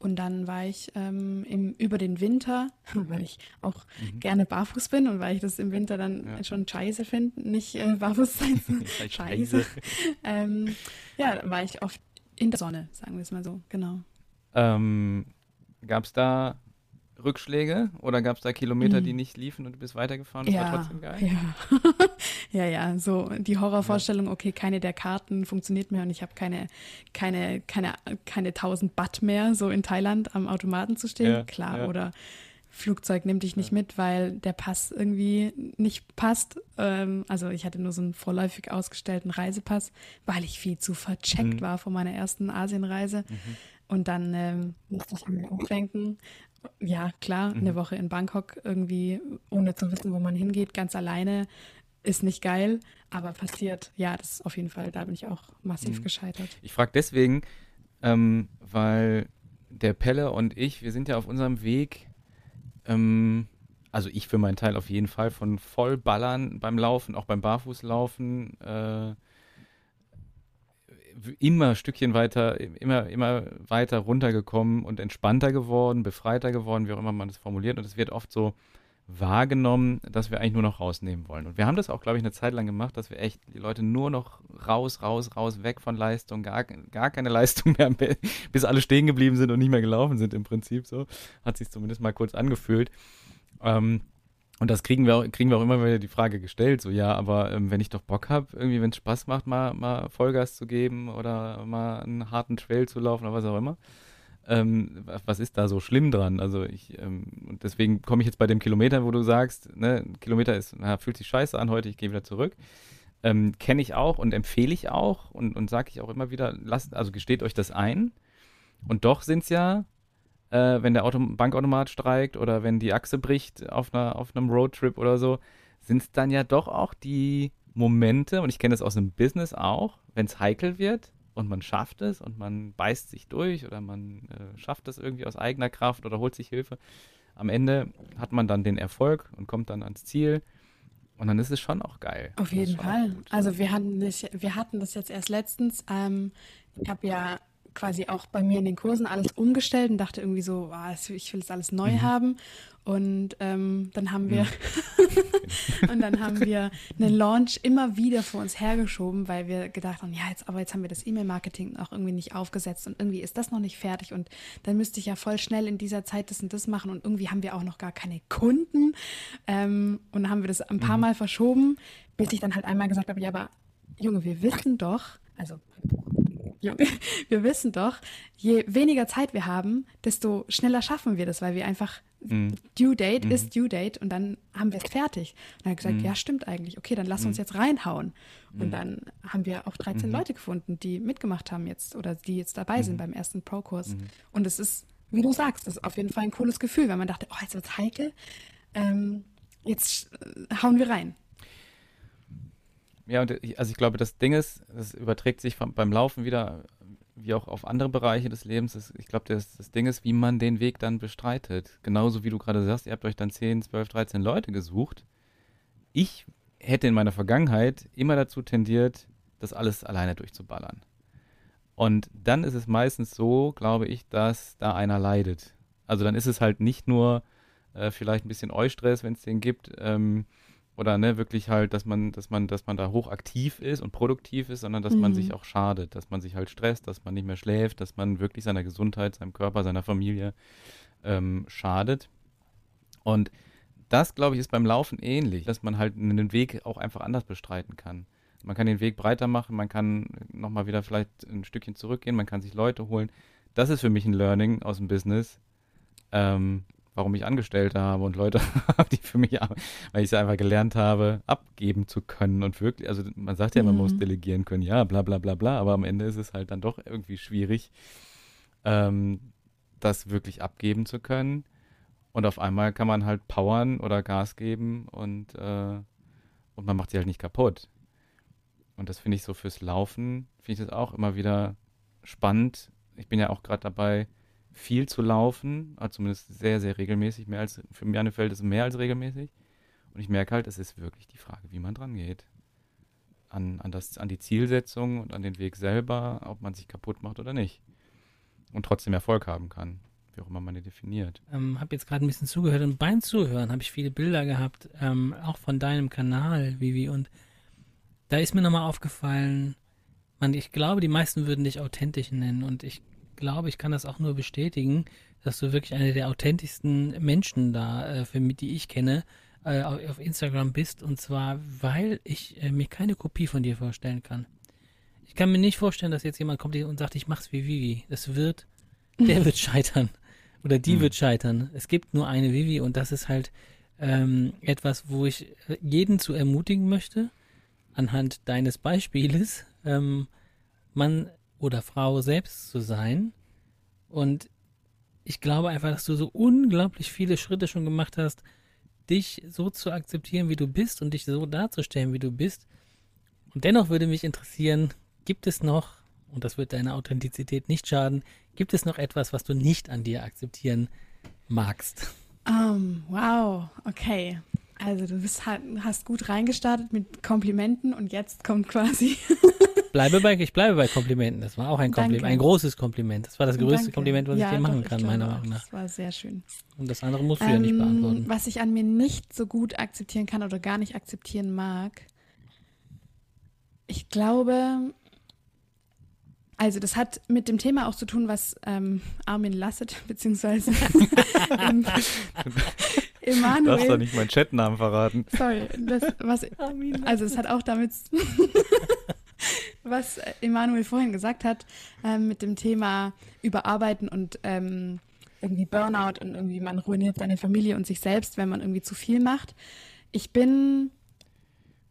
Und dann war ich ähm, im, über den Winter, (laughs) weil ich auch gerne barfuß bin und weil ich das im Winter dann Mhm. Ja. schon scheiße finde, nicht äh, barfuß sein (laughs) Scheiße. (laughs) ähm, ja, dann war ich oft in der Sonne, sagen wir es mal so, genau. ähm, Gab es da Rückschläge oder gab es da Kilometer, Mhm. die nicht liefen und du bist weitergefahren? Das war trotzdem geil. Ja. Ja, ja, so die Horrorvorstellung, okay, keine der Karten funktioniert mehr und ich habe keine, keine, keine, keine 1000 Baht mehr, so in Thailand am Automaten zu stehen. Ja, Klar, ja. oder Flugzeug nimmt dich nicht mit, weil der Pass irgendwie nicht passt. Ähm, also ich hatte nur so einen vorläufig ausgestellten Reisepass, weil ich viel zu vercheckt Mhm. war von meiner ersten Asienreise. Und dann ähm, musste ich mir umschwenken. Ja, klar, Mhm. eine Woche in Bangkok irgendwie, ohne zu wissen, wo man hingeht, ganz alleine, ist nicht geil, aber passiert. Ja, das ist auf jeden Fall, da bin ich auch massiv Mhm. gescheitert. Ich frage deswegen, ähm, weil der Pelle und ich, wir sind ja auf unserem Weg, ähm, also ich für meinen Teil auf jeden Fall, von Vollballern beim Laufen, auch beim Barfußlaufen, äh, immer ein Stückchen weiter, immer, immer weiter runtergekommen und entspannter geworden, befreiter geworden, wie auch immer man das formuliert. Und es wird oft so wahrgenommen, dass wir eigentlich nur noch rausnehmen wollen. Und wir haben das auch, glaube ich, eine Zeit lang gemacht, dass wir echt die Leute nur noch raus, raus, raus, weg von Leistung, gar, gar keine (laughs) Leistung mehr, bis alle stehen geblieben sind und nicht mehr gelaufen sind im Prinzip so. Hat sich zumindest mal kurz angefühlt. Ähm, Und das kriegen wir auch, kriegen wir auch immer wieder die Frage gestellt, so ja, aber ähm, wenn ich doch Bock habe, irgendwie, wenn es Spaß macht, mal, mal Vollgas zu geben oder mal einen harten Trail zu laufen oder was auch immer, ähm, was ist da so schlimm dran? Also ich, ähm, und deswegen komme ich jetzt bei dem Kilometer, wo du sagst, ne, Kilometer ist, na, fühlt sich scheiße an heute, ich gehe wieder zurück. Ähm, Kenne ich auch und empfehle ich auch und, und sage ich auch immer wieder, lasst, also gesteht euch das ein. Und doch sind es ja äh, wenn der Auto Bankautomat streikt oder wenn die Achse bricht auf, einer, auf einem Roadtrip oder so, sind es dann ja doch auch die Momente, und ich kenne das aus dem Business auch, wenn es heikel wird und man schafft es und man beißt sich durch oder man äh, schafft es irgendwie aus eigener Kraft oder holt sich Hilfe. Am Ende hat man dann den Erfolg und kommt dann ans Ziel. Und dann ist es schon auch geil. Auf jeden Fall. Also wir hatten, das, wir hatten das jetzt erst letztens. Ähm, ich habe ja quasi auch bei mir in den Kursen alles umgestellt und dachte irgendwie so, oh, ich will es alles neu mhm. haben. Und ähm, dann haben wir mhm. (laughs) und dann haben wir einen Launch immer wieder vor uns hergeschoben, weil wir gedacht haben, ja, jetzt, aber jetzt haben wir das E-Mail-Marketing auch irgendwie nicht aufgesetzt und irgendwie ist das noch nicht fertig und dann müsste ich ja voll schnell in dieser Zeit das und das machen und irgendwie haben wir auch noch gar keine Kunden. Ähm, und dann haben wir das ein paar mhm. Mal verschoben, bis ich dann halt einmal gesagt habe, ja, aber Junge, wir wissen doch, also wir wissen doch, je weniger Zeit wir haben, desto schneller schaffen wir das, weil wir einfach mhm. Due Date mhm. ist Due Date und dann haben wir es fertig. Und dann hat gesagt, mhm. ja, stimmt eigentlich. Okay, dann lass uns mhm. jetzt reinhauen. Und mhm. dann haben wir auch 13 mhm. Leute gefunden, die mitgemacht haben jetzt oder die jetzt dabei sind beim ersten Pro-Kurs. Und es ist, wie du sagst, das ist auf jeden Fall ein cooles Gefühl, weil man dachte, oh, jetzt wird's heikel. Ähm, jetzt äh, hauen wir rein. Ja, und ich, also ich glaube, das Ding ist, das überträgt sich vom, beim Laufen wieder, wie auch auf andere Bereiche des Lebens. Das, ich glaube, das, das Ding ist, wie man den Weg dann bestreitet. Genauso wie du gerade sagst, ihr habt euch dann 10, 12, 13 Leute gesucht. Ich hätte in meiner Vergangenheit immer dazu tendiert, das alles alleine durchzuballern. Und dann ist es meistens so, glaube ich, dass da einer leidet. Also dann ist es halt nicht nur äh, vielleicht ein bisschen Eustress, wenn es den gibt, ähm, oder ne, wirklich halt, dass man, dass man, dass man da hochaktiv ist und produktiv ist, sondern dass mhm. man sich auch schadet, dass man sich halt stresst, dass man nicht mehr schläft, dass man wirklich seiner Gesundheit, seinem Körper, seiner Familie ähm, schadet. Und das, glaube ich, ist beim Laufen ähnlich, dass man halt einen Weg auch einfach anders bestreiten kann. Man kann den Weg breiter machen, man kann nochmal wieder vielleicht ein Stückchen zurückgehen, man kann sich Leute holen. Das ist für mich ein Learning aus dem Business. Ähm, warum ich Angestellte habe und Leute (laughs) habe, die für mich, weil ich es einfach gelernt habe, abgeben zu können und wirklich, also man sagt ja, man mhm. muss delegieren können, ja, bla bla bla bla, aber am Ende ist es halt dann doch irgendwie schwierig, ähm, das wirklich abgeben zu können. Und auf einmal kann man halt powern oder Gas geben und, äh, und man macht sie halt nicht kaputt. Und das finde ich so fürs Laufen, finde ich das auch immer wieder spannend. Ich bin ja auch gerade dabei, viel zu laufen, also zumindest sehr, sehr regelmäßig, mehr als, für meine Feld ist mehr als regelmäßig. Und ich merke halt, es ist wirklich die Frage, wie man dran geht. An, an, das, an die Zielsetzung und an den Weg selber, ob man sich kaputt macht oder nicht. Und trotzdem Erfolg haben kann, wie auch immer man den definiert. Ähm, habe jetzt gerade ein bisschen zugehört und beim Zuhören habe ich viele Bilder gehabt, ähm, auch von deinem Kanal, Vivi, und da ist mir nochmal aufgefallen, man, ich glaube, die meisten würden dich authentisch nennen und ich glaube, ich kann das auch nur bestätigen, dass du wirklich einer der authentischsten Menschen da, äh, für mich, die ich kenne, äh, auf Instagram bist. Und zwar, weil ich äh, mir keine Kopie von dir vorstellen kann. Ich kann mir nicht vorstellen, dass jetzt jemand kommt und sagt, ich mach's wie Vivi. Das wird, der (laughs) wird scheitern. Oder die mhm. wird scheitern. Es gibt nur eine Vivi und das ist halt ähm, etwas, wo ich äh, jeden zu ermutigen möchte, anhand deines Beispieles, ähm, man oder Frau selbst zu sein. Und ich glaube einfach, dass du so unglaublich viele Schritte schon gemacht hast, dich so zu akzeptieren, wie du bist und dich so darzustellen, wie du bist. Und dennoch würde mich interessieren, gibt es noch, und das wird deiner Authentizität nicht schaden, gibt es noch etwas, was du nicht an dir akzeptieren magst? Um, wow, okay. Also du bist hast gut reingestartet mit Komplimenten und jetzt kommt quasi. (laughs) bleibe bei, ich bleibe bei Komplimenten. Das war auch ein Kompliment, Danke. ein großes Kompliment. Das war das größte Danke. Kompliment, was ja, ich dir machen doch, kann, meiner Meinung nach. Das war sehr schön. Und das andere musst du ähm, ja nicht ähm, beantworten. Was ich an mir nicht so gut akzeptieren kann oder gar nicht akzeptieren mag, ich glaube, also das hat mit dem Thema auch zu tun, was ähm, Armin Lasset (laughs) beziehungsweise (laughs) Emanuel. Darfst doch nicht meinen Chatnamen verraten. Sorry, das, was, also es hat auch damit, (laughs) was Emanuel vorhin gesagt hat, ähm, mit dem Thema Überarbeiten und ähm, irgendwie Burnout und irgendwie man ruiniert seine Familie und sich selbst, wenn man irgendwie zu viel macht. Ich bin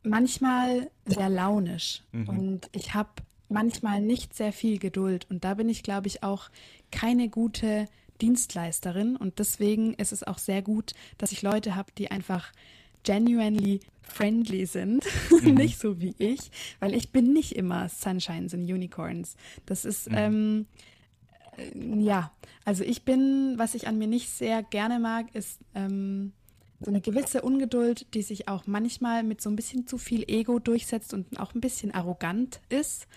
manchmal sehr launisch mhm. und ich habe manchmal nicht sehr viel Geduld und da bin ich, glaube ich, auch keine gute Dienstleisterin und deswegen ist es auch sehr gut, dass ich Leute habe, die einfach genuinely friendly sind, (laughs) mhm. nicht so wie ich, weil ich bin nicht immer Sunshines und Unicorns. Das ist, mhm. ähm, äh, ja, also ich bin, was ich an mir nicht sehr gerne mag, ist ähm, so eine gewisse Ungeduld, die sich auch manchmal mit so ein bisschen zu viel Ego durchsetzt und auch ein bisschen arrogant ist.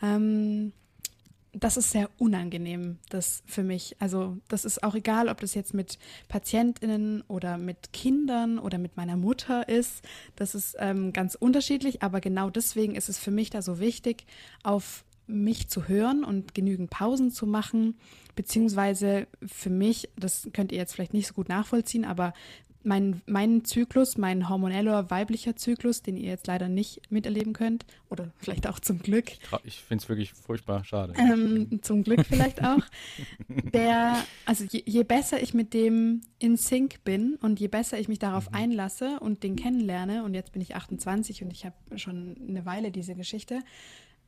Ähm, das ist sehr unangenehm, das für mich. Also das ist auch egal, ob das jetzt mit Patientinnen oder mit Kindern oder mit meiner Mutter ist. Das ist ähm, ganz unterschiedlich, aber genau deswegen ist es für mich da so wichtig, auf mich zu hören und genügend Pausen zu machen, beziehungsweise für mich, das könnt ihr jetzt vielleicht nicht so gut nachvollziehen, aber mein, mein Zyklus, mein hormoneller weiblicher Zyklus, den ihr jetzt leider nicht miterleben könnt, oder vielleicht auch zum Glück. Ich finde es wirklich furchtbar schade. Ähm, zum Glück vielleicht auch. der, also je, je, besser ich mit dem in Sync bin und je besser ich mich darauf mhm. einlasse und den kennenlerne, und jetzt bin ich 28 und ich habe schon eine Weile diese Geschichte,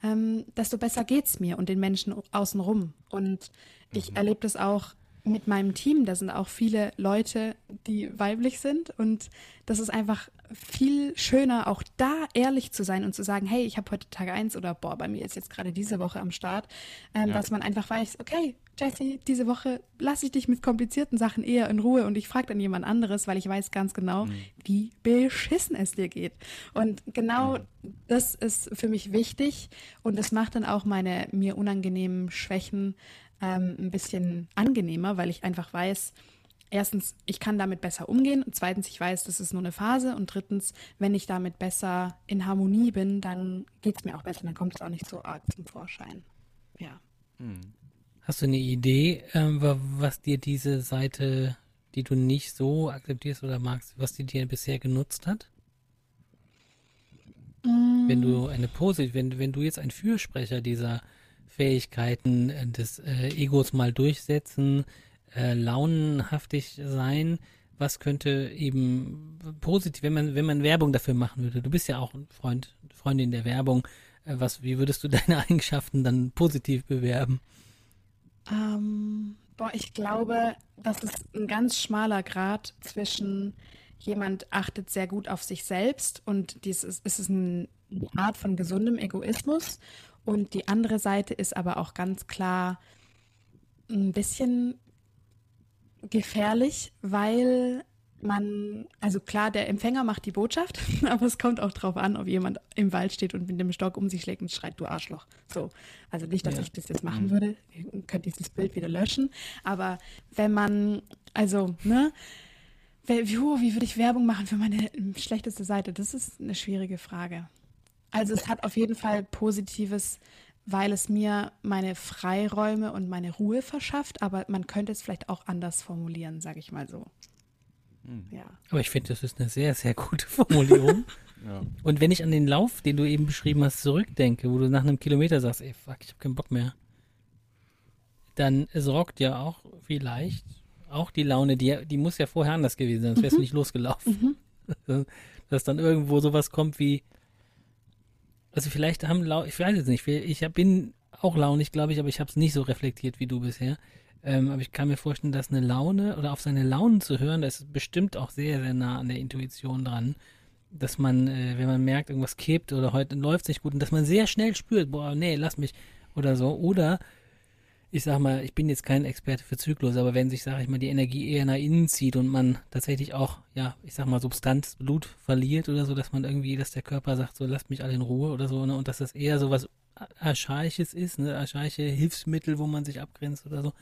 ähm, desto besser geht es mir und den Menschen außenrum. Und ich mhm. erlebe das auch mit meinem Team, da sind auch viele Leute, die weiblich sind und das ist einfach viel schöner, auch da ehrlich zu sein und zu sagen, hey, ich habe heute Tag eins oder boah, bei mir ist jetzt gerade diese Woche am Start, ähm, ja. dass man einfach weiß, okay, Jesse, diese Woche lasse ich dich mit komplizierten Sachen eher in Ruhe und ich frage dann jemand anderes, weil ich weiß ganz genau, mhm. wie beschissen es dir geht. Und genau mhm. das ist für mich wichtig und das macht dann auch meine mir unangenehmen Schwächen ähm, ein bisschen angenehmer, weil ich einfach weiß, erstens, ich kann damit besser umgehen und zweitens, ich weiß, das ist nur eine Phase und drittens, wenn ich damit besser in Harmonie bin, dann geht es mir auch besser, dann kommt es auch nicht so arg zum Vorschein. Ja. Hm. Hast du eine Idee, ähm, was dir diese Seite, die du nicht so akzeptierst oder magst, was die dir bisher genutzt hat? Mm. Wenn du eine Pose, wenn, wenn du jetzt ein Fürsprecher dieser Fähigkeiten äh, des äh, Egos mal durchsetzen, äh, launenhaftig sein. Was könnte eben positiv, wenn man, wenn man Werbung dafür machen würde? Du bist ja auch ein Freund, Freundin der Werbung. Äh, was, wie würdest du (laughs) deine Eigenschaften dann positiv bewerben? Ähm, boah, ich glaube, das ist ein ganz schmaler Grad zwischen jemand achtet sehr gut auf sich selbst und dies ist, ist es eine Art von gesundem Egoismus und die andere Seite ist aber auch ganz klar ein bisschen gefährlich, weil man, also klar, der Empfänger macht die Botschaft, (laughs) aber es kommt auch drauf an, ob jemand im Wald steht und mit dem Stock um sich schlägt und schreit, du Arschloch. So. Also nicht, dass ja. ich das jetzt machen mhm. würde. Ihr könnt dieses Bild wieder löschen. Aber wenn man, also, ne, wie, wie würde ich Werbung machen für meine schlechteste Seite? Das ist eine schwierige Frage. Also es hat auf jeden Fall Positives, weil es mir meine Freiräume und meine Ruhe verschafft, aber man könnte es vielleicht auch anders formulieren, sage ich mal so. Hm. Ja. Aber ich finde, das ist eine sehr, sehr gute (laughs) Formulierung. ja. Und wenn ich an den Lauf, den du eben beschrieben hast, zurückdenke, wo du nach einem Kilometer sagst, ey, fuck, ich habe keinen Bock mehr, dann sorgt ja auch vielleicht auch die Laune, die, die muss ja vorher anders gewesen sein, sonst wärst mhm. du nicht losgelaufen. Mhm. (laughs) Dass dann irgendwo sowas kommt wie, also vielleicht haben Lau ich weiß es nicht, ich bin auch launig, glaube ich, aber ich habe es nicht so reflektiert wie du bisher. Ähm, aber ich kann mir vorstellen, dass eine Laune oder auf seine Launen zu hören, das ist bestimmt auch sehr, sehr nah an der Intuition dran. Dass man, äh, wenn man merkt, irgendwas kippt oder heute läuft es nicht gut, und dass man sehr schnell spürt, boah, nee, lass mich oder so. Oder ich sag mal, ich bin jetzt kein Experte für Zyklus, aber wenn sich, sag ich mal, die Energie eher nach innen zieht und man tatsächlich auch, ja, ich sag mal, Substanz, Blut verliert oder so, dass man irgendwie, dass der Körper sagt, so lasst mich alle in Ruhe oder so, ne, und dass das eher so was Archaisches ist, ne, archaische Hilfsmittel, wo man sich abgrenzt oder so.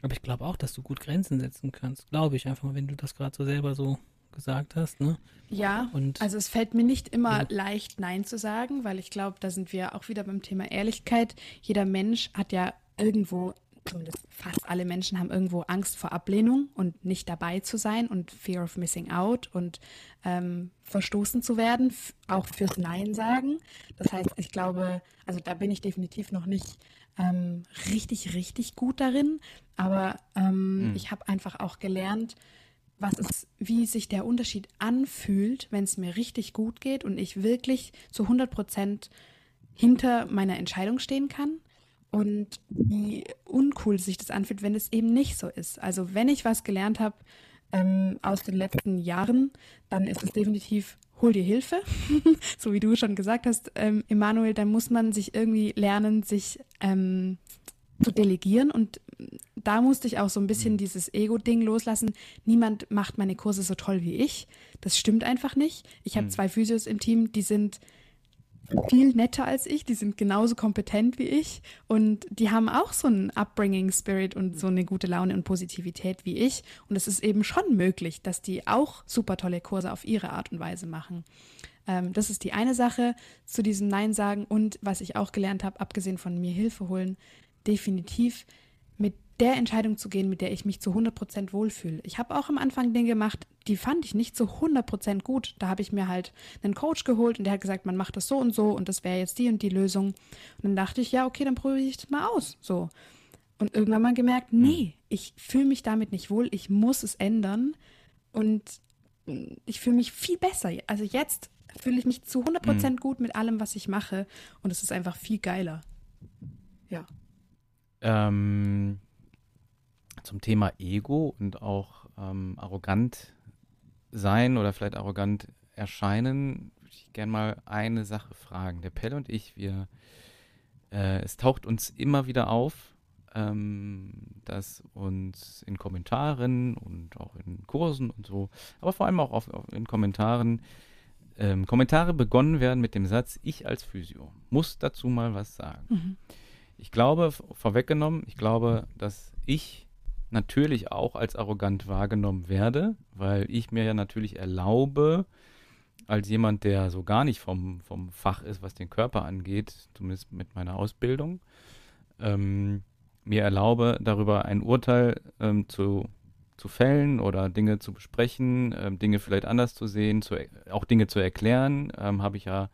Aber ich glaube auch, dass du gut Grenzen setzen kannst. Glaube ich einfach mal, wenn du das gerade so selber so gesagt hast, ne? Ja, und also es fällt mir nicht immer ja. leicht, Nein zu sagen, weil ich glaube, da sind wir auch wieder beim Thema Ehrlichkeit. Jeder Mensch hat ja irgendwo zumindest fast alle Menschen haben irgendwo Angst vor Ablehnung und nicht dabei zu sein und Fear of Missing Out und ähm, verstoßen zu werden, auch fürs Nein sagen. Das heißt, ich glaube, also da bin ich definitiv noch nicht ähm, richtig, richtig gut darin, aber ähm, mhm. ich habe einfach auch gelernt, was ist, wie sich der Unterschied anfühlt, wenn es mir richtig gut geht und ich wirklich zu 100 Prozent hinter meiner Entscheidung stehen kann und wie uncool sich das anfühlt, wenn es eben nicht so ist. Also wenn ich was gelernt habe ähm, aus den letzten Jahren, dann ist es definitiv, hol dir Hilfe. (laughs) so wie du schon gesagt hast, ähm, Emanuel, dann muss man sich irgendwie lernen, sich ähm, zu delegieren und da musste ich auch so ein bisschen mhm. dieses Ego-Ding loslassen. Niemand macht meine Kurse so toll wie ich. Das stimmt einfach nicht. Ich habe mhm. zwei Physios im Team, die sind viel netter als ich, die sind genauso kompetent wie ich. Und die haben auch so einen Upbringing Spirit und so eine gute Laune und Positivität wie ich. Und es ist eben schon möglich, dass die auch super tolle Kurse auf ihre Art und Weise machen. Ähm, das ist die eine Sache zu diesem Nein sagen. Und was ich auch gelernt habe, abgesehen von mir Hilfe holen, definitiv der Entscheidung zu gehen, mit der ich mich zu 100% wohlfühle. Ich habe auch am Anfang Dinge gemacht, die fand ich nicht zu 100% gut. Da habe ich mir halt einen Coach geholt und der hat gesagt, man macht das so und so und das wäre jetzt die und die Lösung. Und dann dachte ich, ja, okay, dann probiere ich das mal aus. So. Und irgendwann mal gemerkt, hm. nee, ich fühle mich damit nicht wohl, ich muss es ändern und ich fühle mich viel besser. Also jetzt fühle ich mich zu 100% mhm. gut mit allem, was ich mache und es ist einfach viel geiler. Ja. Ähm, zum Thema Ego und auch ähm, arrogant sein oder vielleicht arrogant erscheinen, würde ich gerne mal eine Sache fragen. Der Pelle und ich, wir, äh, es taucht uns immer wieder auf, ähm, dass uns in Kommentaren und auch in Kursen und so, aber vor allem auch auf, auf in Kommentaren, ähm, Kommentare begonnen werden mit dem Satz, ich als Physio muss dazu mal was sagen. Mhm. Ich glaube, vorweggenommen, ich glaube, dass ich natürlich auch als arrogant wahrgenommen werde, weil ich mir ja natürlich erlaube, als jemand, der so gar nicht vom, vom Fach ist, was den Körper angeht, zumindest mit meiner Ausbildung, ähm, mir erlaube, darüber ein Urteil ähm, zu, zu fällen oder Dinge zu besprechen, ähm, Dinge vielleicht anders zu sehen, zu, auch Dinge zu erklären, ähm, habe ich ja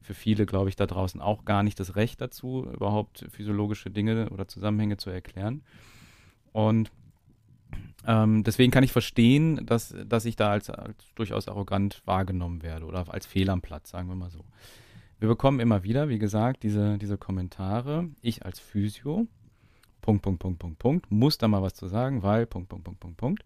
für viele, glaube ich, da draußen auch gar nicht das Recht dazu, überhaupt physiologische Dinge oder Zusammenhänge zu erklären. Und ähm, deswegen kann ich verstehen, dass, dass ich da als, als durchaus arrogant wahrgenommen werde oder als Fehl am Platz, sagen wir mal so. Wir bekommen immer wieder, wie gesagt, diese, diese Kommentare. Ich als Physio, Punkt, Punkt, Punkt, Punkt, Punkt, muss da mal was zu sagen, weil, Punkt, Punkt, Punkt, Punkt, Punkt.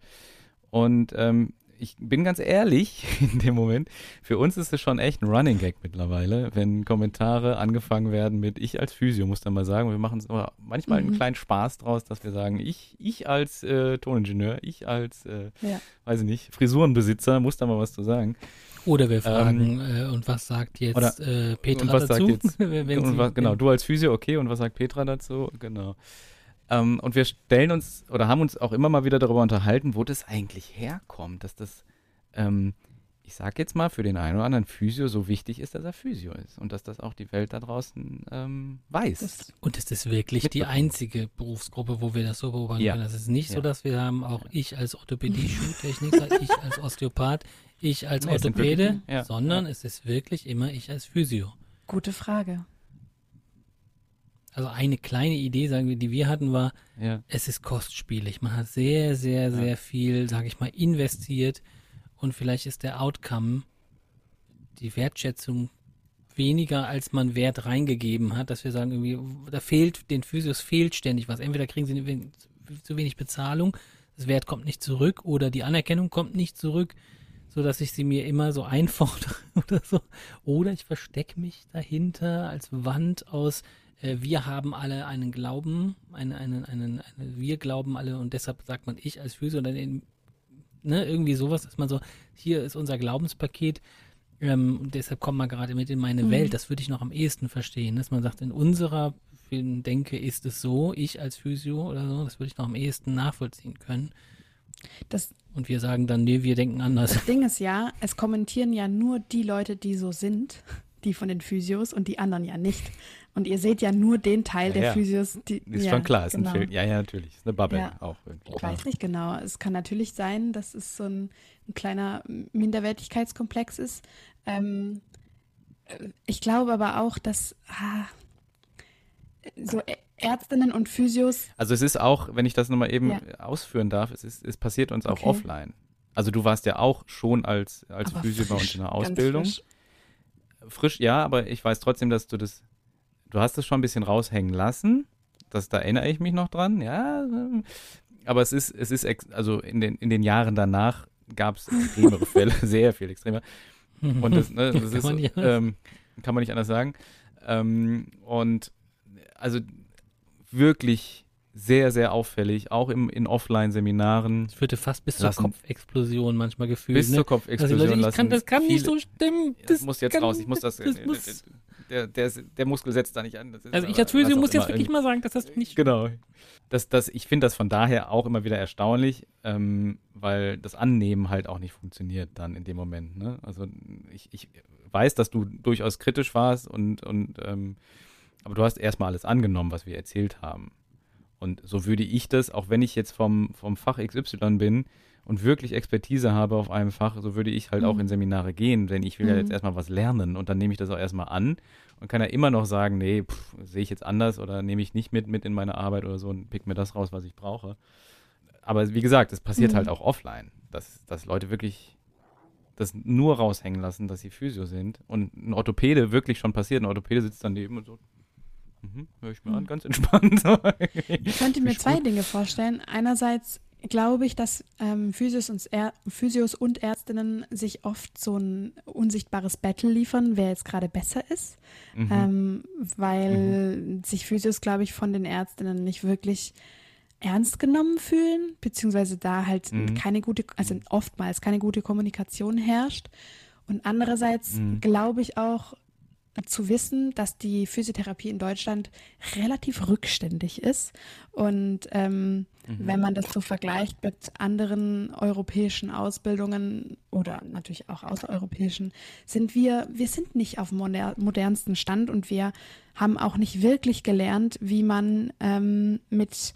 Und ähm, ich bin ganz ehrlich (laughs) in dem Moment, für uns ist es schon echt ein Running Gag mittlerweile, wenn Kommentare angefangen werden mit ich als Physio, muss dann mal sagen. Wir machen es aber manchmal mhm. einen kleinen Spaß draus, dass wir sagen, ich, ich als äh, Toningenieur, ich als, äh, ja. weiß ich nicht, Frisurenbesitzer, muss da mal was zu sagen. Oder wir fragen, ähm, äh, und was sagt jetzt oder, äh, Petra und was dazu? Sagt jetzt, (laughs) und was, genau, du als Physio, okay, und was sagt Petra dazu? Genau. Ähm, und wir stellen uns oder haben uns auch immer mal wieder darüber unterhalten, wo das eigentlich herkommt, dass das, ähm, ich sag jetzt mal, für den einen oder anderen Physio so wichtig ist, dass er Physio ist und dass das auch die Welt da draußen ähm, weiß. Das, und ist das wirklich die einzige Berufsgruppe, wo wir das so beobachten ja. können? Das ist nicht ja. so, dass wir haben, auch ich als Orthopädie-Schuhtechniker, (laughs) ich als Osteopath, ich als nee, Orthopäde, wirklich, ja. sondern es ist wirklich immer ich als Physio. Gute Frage. Also eine kleine Idee, sagen wir, die wir hatten, war, ja. es ist kostspielig. Man hat sehr, sehr, sehr ja. viel, sage ich mal, investiert und vielleicht ist der Outcome, die Wertschätzung weniger, als man Wert reingegeben hat, dass wir sagen, irgendwie, da fehlt, den Physios fehlt ständig was. Entweder kriegen sie zu wenig Bezahlung, das Wert kommt nicht zurück oder die Anerkennung kommt nicht zurück, so dass ich sie mir immer so (laughs) einfordere oder so. Oder ich verstecke mich dahinter als Wand aus wir haben alle einen Glauben, einen, einen, einen, einen, wir glauben alle und deshalb sagt man ich als Physio dann in, ne, irgendwie sowas, dass man so, hier ist unser Glaubenspaket, ähm, und deshalb kommt man gerade mit in meine mhm. Welt. Das würde ich noch am ehesten verstehen, dass man sagt, in unserer Denke ist es so, ich als Physio oder so, das würde ich noch am ehesten nachvollziehen können. Das, und wir sagen dann, nee, wir denken anders. Das Ding ist ja, es kommentieren ja nur die Leute, die so sind die von den Physios und die anderen ja nicht. Und ihr seht ja nur den Teil Ja, der ja. Physios, die. Ist ja, schon klar, ist genau. ein Film. Ja, ja, natürlich. Ist eine Bubble auch irgendwie. Ich weiß nicht genau. Es kann natürlich sein, dass es so ein, ein kleiner Minderwertigkeitskomplex ist. Ähm, äh, ich glaube aber auch, dass ah, so Ärztinnen und Physios, Also es ist auch, wenn ich das nochmal eben ausführen darf, es, ist, es passiert uns auch Okay. offline. Also du warst ja auch schon als, als aber Physio bei uns in der Ausbildung. frisch. Frisch, ja, aber ich weiß trotzdem, dass du das, du hast es schon ein bisschen raushängen lassen. Das, da erinnere ich mich noch dran, ja. Aber es ist, es ist, also in den, in den Jahren danach gab es extremere (laughs) Fälle, sehr viel extremer. Und das, ne, das Kann ist, man nicht anders. ähm, kann man nicht anders sagen. Ähm, und also wirklich sehr, sehr auffällig, auch im, in Offline-Seminaren Ich würde fast bis zur Lassen. Kopfexplosion manchmal gefühlt. bis ne? zur Also Kopfexplosion Leute, ich lassen. kann, das kann nicht Viele- so stimmen. das, muss jetzt kann, raus, ich muss das, das muss, der, der, der Muskel setzt da nicht an. Das ist also ich als Physio muss jetzt wirklich mal sagen, dass das nicht Genau. Das, das, ich finde das von daher auch immer wieder erstaunlich, ähm, weil das Annehmen halt auch nicht funktioniert dann in dem Moment. Ne? Also ich, ich weiß, dass du durchaus kritisch warst und, und ähm, aber du hast erstmal alles angenommen, was wir erzählt haben. Und so würde ich das, auch wenn ich jetzt vom, vom Fach XY bin und wirklich Expertise habe auf einem Fach, so würde ich halt auch Mhm. in Seminare gehen, denn ich will ja Mhm. jetzt erstmal was lernen und dann nehme ich das auch erstmal an und kann ja immer noch sagen, nee, sehe ich jetzt anders oder nehme ich nicht mit, mit in meine Arbeit oder so und pick mir das raus, was ich brauche. Aber wie gesagt, es passiert Mhm. halt auch offline, dass, dass Leute wirklich das nur raushängen lassen, dass sie Physio sind. Und ein Orthopäde wirklich schon passiert. Ein Orthopäde sitzt daneben und so, mhm, höre ich mir an, Mhm. ganz entspannt. (laughs) Ich könnte mir zwei. Dinge vorstellen. Einerseits glaube ich, dass ähm, Physios, und Physios und Ärztinnen sich oft so ein unsichtbares Battle liefern, wer jetzt gerade besser ist. Mhm. Ähm, weil sich Physios, glaube ich, von den Ärztinnen nicht wirklich ernst genommen fühlen, beziehungsweise da halt Mhm. keine gute, also oftmals keine gute Kommunikation herrscht. Und andererseits Mhm. glaube ich auch zu wissen, dass die Physiotherapie in Deutschland relativ rückständig ist. Und ähm, Mhm. wenn man das so vergleicht mit anderen europäischen Ausbildungen oder natürlich auch außereuropäischen, sind wir, wir sind nicht auf dem moder modernsten Stand und wir haben auch nicht wirklich gelernt, wie man ähm, mit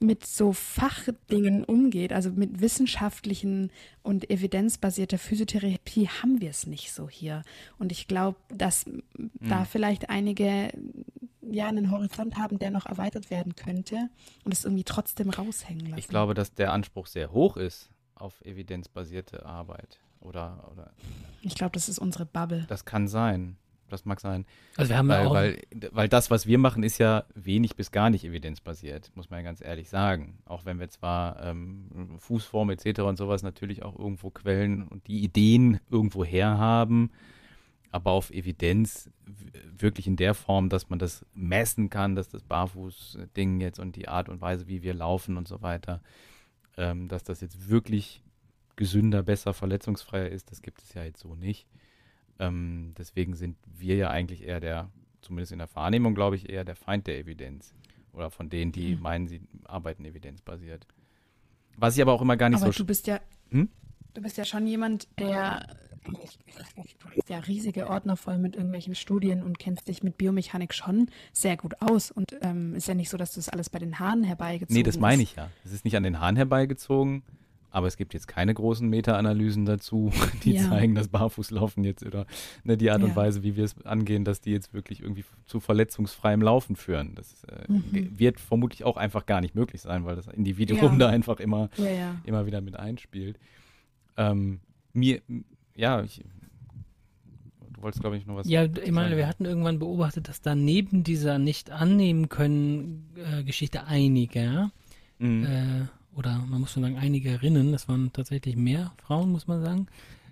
mit so Fachdingen umgeht, also mit wissenschaftlichen und evidenzbasierter Physiotherapie haben wir es nicht so hier. Und ich glaube, dass da vielleicht einige ja einen Horizont haben, der noch erweitert werden könnte und es irgendwie trotzdem raushängen lassen. Ich glaube, dass der Anspruch sehr hoch ist auf evidenzbasierte Arbeit. Oder, oder Ich glaube, das ist unsere Bubble. das kann sein. Das mag sein. Also wir haben ja Weil, auch weil, weil das, was wir machen, ist ja wenig bis gar nicht evidenzbasiert, muss man ja ganz ehrlich sagen. Auch wenn wir zwar ähm, Fußform etc. und sowas natürlich auch irgendwo Quellen und die Ideen irgendwo her haben, aber auf Evidenz wirklich in der Form, dass man das messen kann, dass das Barfuß-Ding jetzt und die Art und Weise, wie wir laufen und so weiter, ähm, dass das jetzt wirklich gesünder, besser, verletzungsfreier ist, das gibt es ja jetzt so nicht. Ähm, deswegen sind wir ja eigentlich eher der, zumindest in der Wahrnehmung, glaube ich, eher der Feind der Evidenz. Oder von denen, die Mhm. meinen, sie arbeiten evidenzbasiert. Was ich aber auch immer gar nicht Aber so. du bist ja, Hm? du bist ja schon jemand, der du hast ja riesige Ordner voll mit irgendwelchen Studien und kennst dich mit Biomechanik schon sehr gut aus. Und ähm, ist ja nicht so, dass du das alles bei den Haaren herbeigezogen Nee, das meine ich ja. Es ist nicht an den Haaren herbeigezogen, aber es gibt jetzt keine großen Meta-Analysen dazu, (laughs) die Ja. zeigen, dass Barfußlaufen jetzt oder ne, die Art und Ja. Weise, wie wir es angehen, dass die jetzt wirklich irgendwie zu verletzungsfreiem Laufen führen. Das äh, Mhm. wird vermutlich auch einfach gar nicht möglich sein, weil das Individuum Ja. da einfach immer Ja, ja. immer wieder mit einspielt. Ähm, mir, ja, ich, du wolltest, glaube ich, noch was Ja, ich meine, wir hatten irgendwann beobachtet, dass da neben dieser nicht annehmen können äh, Geschichte einiger, Mhm. äh, oder man muss schon sagen einigerinnen, das waren tatsächlich mehr Frauen, muss man sagen,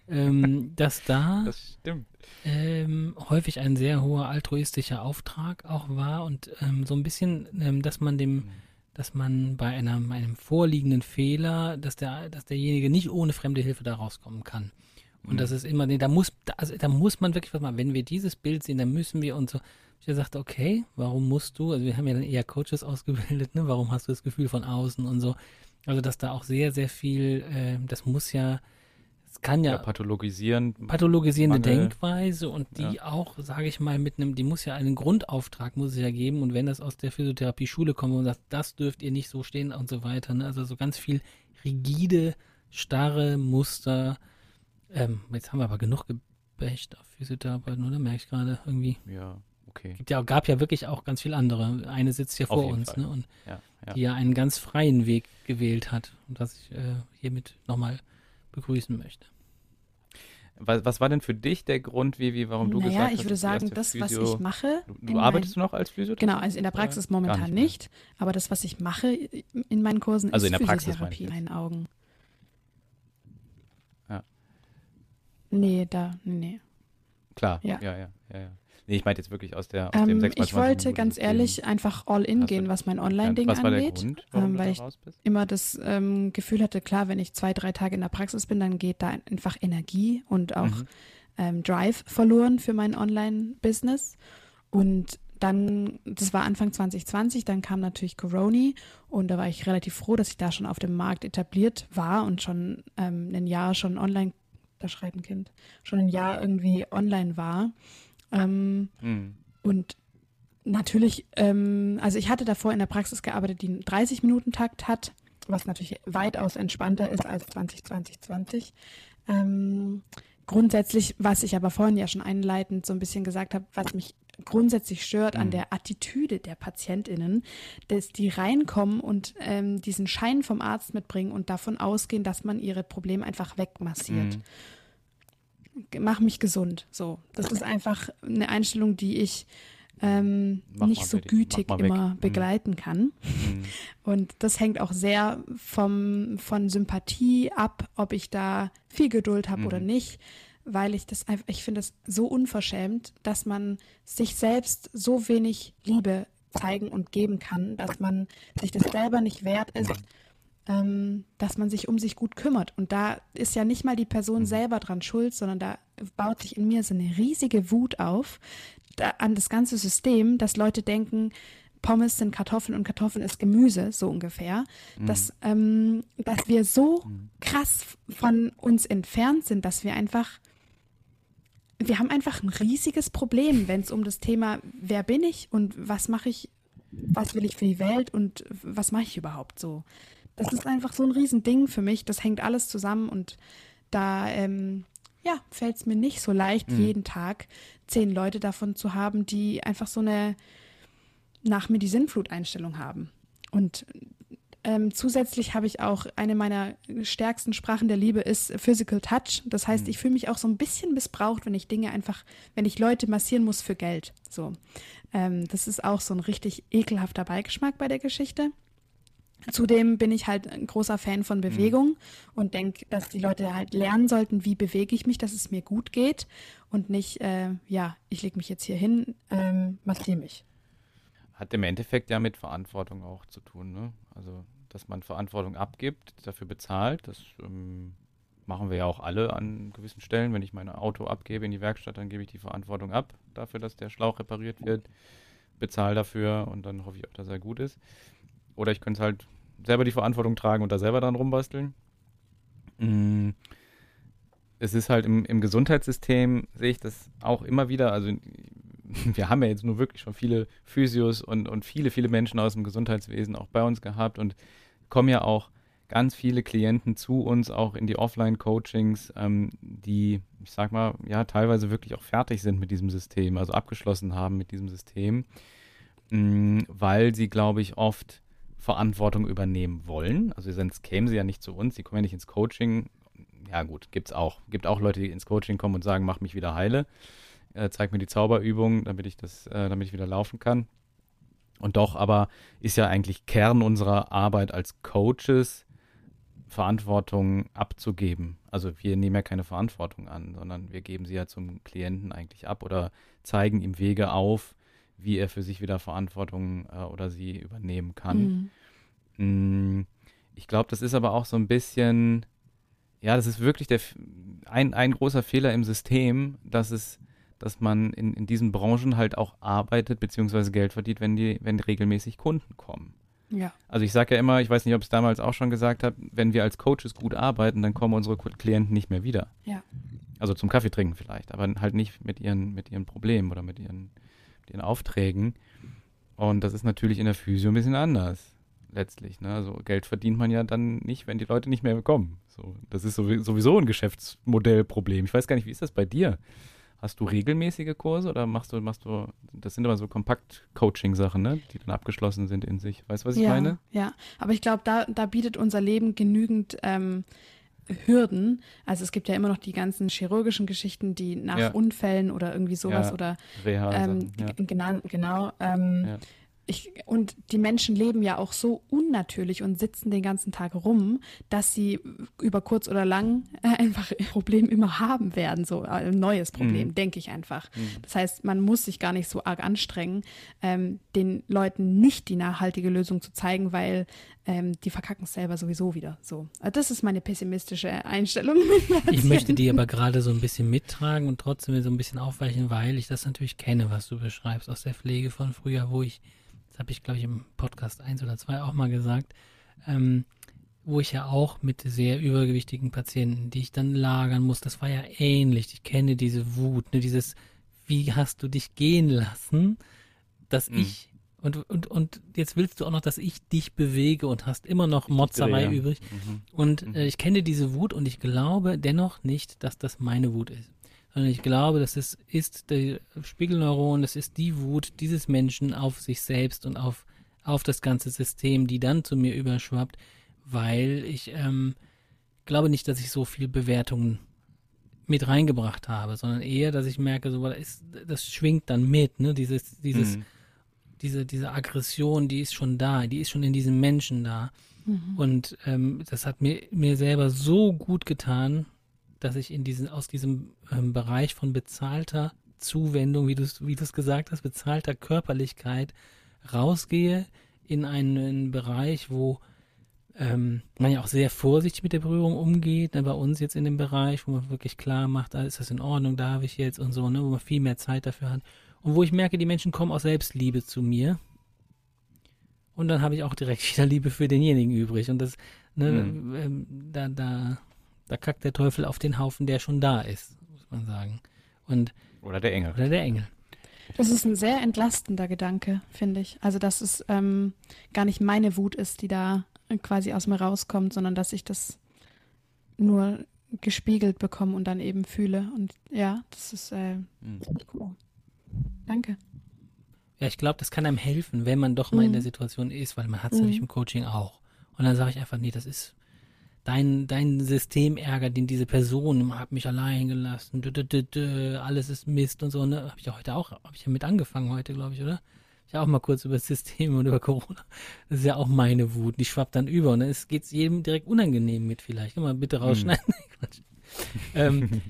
ähm, (laughs) dass da das stimmt. ähm, häufig ein sehr hoher altruistischer Auftrag auch war und ähm, so ein bisschen, ähm, dass man dem, dass man bei einer, einem vorliegenden Fehler, dass der, dass derjenige nicht ohne fremde Hilfe da rauskommen kann. Und Mhm. das ist immer, da muss, da, also, da muss man wirklich was machen. Wenn wir dieses Bild sehen, dann müssen wir und so. Ich habe gesagt, okay, warum musst du, also wir haben ja dann eher Coaches ausgebildet, ne? Warum hast du das Gefühl von außen und so? Also, dass da auch sehr, sehr viel, äh, das muss ja, Es kann ja, ja pathologisieren. pathologisierende Mangel. Denkweise und die Ja. auch, sage ich mal, mit einem, die muss ja einen Grundauftrag muss es ja geben und wenn das aus der Physiotherapie-Schule kommt und sagt, das dürft ihr nicht so stehen und so weiter, ne? also so ganz viel rigide, starre Muster. Ähm, jetzt haben wir aber genug gebächt auf Physiotherapeuten, oder? Merke ich gerade irgendwie. Ja, okay. Gibt ja, gab ja wirklich auch ganz viele andere. Eine sitzt ja Auf vor uns, Fall. ne? Und Ja, ja. die ja einen ganz freien Weg gewählt hat und was ich äh, hiermit nochmal begrüßen möchte. Was, was war denn für dich der Grund, Vivi, warum du naja, gesagt hast, ich würde sagen, das, was Physio- ich mache. Du, du arbeitest mein- du noch als Physiotherapeutin? Genau, also in der Praxis momentan nicht, mehr? aber das, was ich mache in meinen Kursen, Also ist in der Physiotherapie in meinen Augen. Ja. Nee, da, nee. Klar, Ja. ja, ja, ja. ja. Nee, ich meinte jetzt wirklich aus der aus dem Ähm, 6 ich wollte ganz ehrlich einfach all in gehen, was mein Online-Ding der angeht. Grund, ähm, weil ich immer das ähm, Gefühl hatte, klar, wenn ich zwei, drei Tage in der Praxis bin, dann geht da einfach Energie und auch Mhm. ähm, Drive verloren für mein Online-Business. Und dann, das war Anfang 2020, dann kam natürlich Corona und da war ich relativ froh, dass ich da schon auf dem Markt etabliert war und schon ähm, ein Jahr schon online, da schreit ein Kind, schon ein Jahr irgendwie online war. Ähm, Mhm. und natürlich, ähm, also ich hatte davor in der Praxis gearbeitet, die einen 30-Minuten-Takt hat, was natürlich weitaus entspannter ist als 2020. Ähm, grundsätzlich, was ich aber vorhin ja schon einleitend so ein bisschen gesagt habe, was mich grundsätzlich stört an Mhm. der Attitüde der PatientInnen, dass die reinkommen und ähm, diesen Schein vom Arzt mitbringen und davon ausgehen, dass man ihre Probleme einfach wegmassiert Mhm. Mach mich gesund. So, das ist einfach eine Einstellung, die ich ähm, nicht so gütig mal weg. immer Mhm. begleiten kann. Mhm. Und das hängt auch sehr vom, von Sympathie ab, ob ich da viel Geduld habe Mhm. oder nicht, weil ich das einfach, ich finde es so unverschämt, dass man sich selbst so wenig Liebe zeigen und geben kann, dass man sich das selber nicht wert ist, ähm, dass man sich um sich gut kümmert. Und da ist ja nicht mal die Person Mhm. selber dran schuld, sondern da baut sich in mir so eine riesige Wut auf da, an das ganze System, dass Leute denken, Pommes sind Kartoffeln und Kartoffeln ist Gemüse, so ungefähr. Dass, ähm, dass wir so krass von uns entfernt sind, dass wir einfach, wir haben einfach ein riesiges Problem, wenn es um das Thema, wer bin ich und was mache ich, was will ich für die Welt und was mache ich überhaupt so. Das ist einfach so ein Riesending für mich, das hängt alles zusammen und da, ähm, ja, fällt es mir nicht so leicht, jeden Tag zehn Leute davon zu haben, die einfach so eine nach mir die Sinnflut-Einstellung haben. Und ähm, zusätzlich habe ich auch eine meiner stärksten Sprachen der Liebe ist Physical Touch. Das heißt, ich fühle mich auch so ein bisschen missbraucht, wenn ich Dinge einfach, wenn ich Leute massieren muss für Geld. So, ähm, das ist auch so ein richtig ekelhafter Beigeschmack bei der Geschichte. Zudem bin ich halt ein großer Fan von Bewegung und denke, dass die Leute halt lernen sollten, wie bewege ich mich, dass es mir gut geht und nicht, äh, ja, ich lege mich jetzt hier hin, ähm, massiere mich. Hat im Endeffekt ja mit Verantwortung auch zu tun, ne? Also, dass man Verantwortung abgibt, dafür bezahlt, das ähm, machen wir ja auch alle an gewissen Stellen. Wenn ich mein Auto abgebe in die Werkstatt, dann gebe ich die Verantwortung ab dafür, dass der Schlauch repariert wird, bezahle dafür und dann hoffe ich auch, dass er gut ist. Oder ich könnte halt selber die Verantwortung tragen und da selber dran rumbasteln. Mm, Es ist halt im, im Gesundheitssystem, sehe ich das auch immer wieder, also (laughs) wir haben ja jetzt nur wirklich schon viele Physios und, und viele, viele Menschen aus dem Gesundheitswesen auch bei uns gehabt und kommen ja auch ganz viele Klienten zu uns, auch in die Offline-Coachings, ähm, die, ich sag mal, ja, teilweise wirklich auch fertig sind mit diesem System, also abgeschlossen haben mit diesem System, mh, weil sie, glaube ich, oft Verantwortung übernehmen wollen. Also sonst kämen sie ja nicht zu uns, sie kommen ja nicht ins Coaching. Ja gut, gibt's auch. Gibt auch Leute, die ins Coaching kommen und sagen, mach mich wieder heile äh, zeig mir die Zauberübung, damit ich das, äh, damit ich wieder laufen kann. Und doch aber ist ja eigentlich Kern unserer Arbeit als Coaches, Verantwortung abzugeben. Also wir nehmen ja keine Verantwortung an, sondern wir geben sie ja zum Klienten eigentlich ab oder zeigen ihm Wege auf, wie er für sich wieder Verantwortung äh, oder sie übernehmen kann. Mhm. Mm, Ich glaube, das ist aber auch so ein bisschen, ja, das ist wirklich der, ein, ein großer Fehler im System, dass es, dass man in, in diesen Branchen halt auch arbeitet beziehungsweise Geld verdient, wenn die, wenn regelmäßig Kunden kommen. Ja. Also ich sage ja immer, ich weiß nicht, ob ich es damals auch schon gesagt habe, wenn wir als Coaches gut arbeiten, dann kommen unsere Klienten nicht mehr wieder. Ja. Also zum Kaffee trinken vielleicht, aber halt nicht mit ihren, mit ihren Problemen oder mit ihren, ihren Aufträgen. Und das ist natürlich in der Physio ein bisschen anders letztlich. Ne? Also Geld verdient man ja dann nicht, wenn die Leute nicht mehr kommen. So, das ist sowieso ein Geschäftsmodellproblem. Ich weiß gar nicht, wie ist das bei dir? Hast du regelmäßige Kurse oder machst du, machst du, das sind immer so Kompakt-Coaching-Sachen, ne? die dann abgeschlossen sind in sich. Weißt du, was ich ja, meine? Ja, aber ich glaube, da, da bietet unser Leben genügend ähm, Hürden. Also es gibt ja immer noch die ganzen chirurgischen Geschichten, die nach Ja. Unfällen oder irgendwie sowas Ja, oder Reha. ähm, ja. genau, genau ähm. Ich, und die Menschen leben ja auch so unnatürlich und sitzen den ganzen Tag rum, dass sie über kurz oder lang äh, einfach ein Problem immer haben werden, so äh, ein neues Problem, Mhm. denke ich einfach. Mhm. Das heißt, man muss sich gar nicht so arg anstrengen, ähm, den Leuten nicht die nachhaltige Lösung zu zeigen, weil ähm, die verkacken es selber sowieso wieder. So, also das ist meine pessimistische Einstellung. (laughs) Ich möchte die aber gerade so ein bisschen mittragen und trotzdem so ein bisschen aufweichen, weil ich das natürlich kenne, was du beschreibst aus der Pflege von früher, wo ich, habe ich glaube ich im Podcast 1 oder 2 auch mal gesagt, ähm, wo ich ja auch mit sehr übergewichtigen Patienten, die ich dann lagern muss, das war ja ähnlich. Ich kenne diese Wut, ne, dieses, wie hast du dich gehen lassen, dass Mhm. ich und, und, und jetzt willst du auch noch, dass ich dich bewege und hast immer noch Motzerei Ja. übrig. Mhm. Und Mhm. äh, ich kenne diese Wut und ich glaube dennoch nicht, dass das meine Wut ist. Sondern ich glaube, dass es ist der Spiegelneuron, das ist die Wut dieses Menschen auf sich selbst und auf, auf das ganze System, die dann zu mir überschwappt, weil ich ähm, glaube nicht, dass ich so viel Bewertungen mit reingebracht habe, sondern eher, dass ich merke, so, das, ist, das schwingt dann mit, ne? Dieses, dieses, Mhm. diese, diese Aggression, die ist schon da, die ist schon in diesem Menschen da. Mhm. Und ähm, das hat mir, mir selber so gut getan, dass ich in diesen, aus diesem ähm, Bereich von bezahlter Zuwendung, wie du es wie du's gesagt hast, bezahlter Körperlichkeit rausgehe in einen Bereich, wo ähm, man ja auch sehr vorsichtig mit der Berührung umgeht, ne, bei uns jetzt in dem Bereich, wo man wirklich klar macht, da ist das in Ordnung, darf ich jetzt und so, ne, wo man viel mehr Zeit dafür hat. Und wo ich merke, die Menschen kommen aus Selbstliebe zu mir. Und dann habe ich auch direkt (laughs) wieder Liebe für denjenigen übrig. Und das, ne, Mhm. ähm, da, da, da kackt der Teufel auf den Haufen, der schon da ist, muss man sagen. Und, Oder der Engel. oder der Engel. Das ist ein sehr entlastender Gedanke, finde ich. Also, dass es ähm, gar nicht meine Wut ist, die da quasi aus mir rauskommt, sondern dass ich das nur gespiegelt bekomme und dann eben fühle. Und ja, das ist äh, Mhm. cool. Danke. Ja, ich glaube, das kann einem helfen, wenn man doch mal in Mhm. der Situation ist, weil man hat es Mhm. nämlich im Coaching auch. Und dann sage ich einfach, nee, das ist dein, dein Systemärger, den diese Person hat mich allein gelassen, dü, dü, dü, alles ist Mist und so, ne? Habe ich ja heute auch, habe ich ja mit angefangen heute, glaube ich, oder? Ich auch mal kurz über das System und über Corona. Das ist ja auch meine Wut. Die schwappt dann über und dann geht es jedem direkt unangenehm mit vielleicht. Kann man bitte rausschneiden? (laughs) Quatsch. ähm,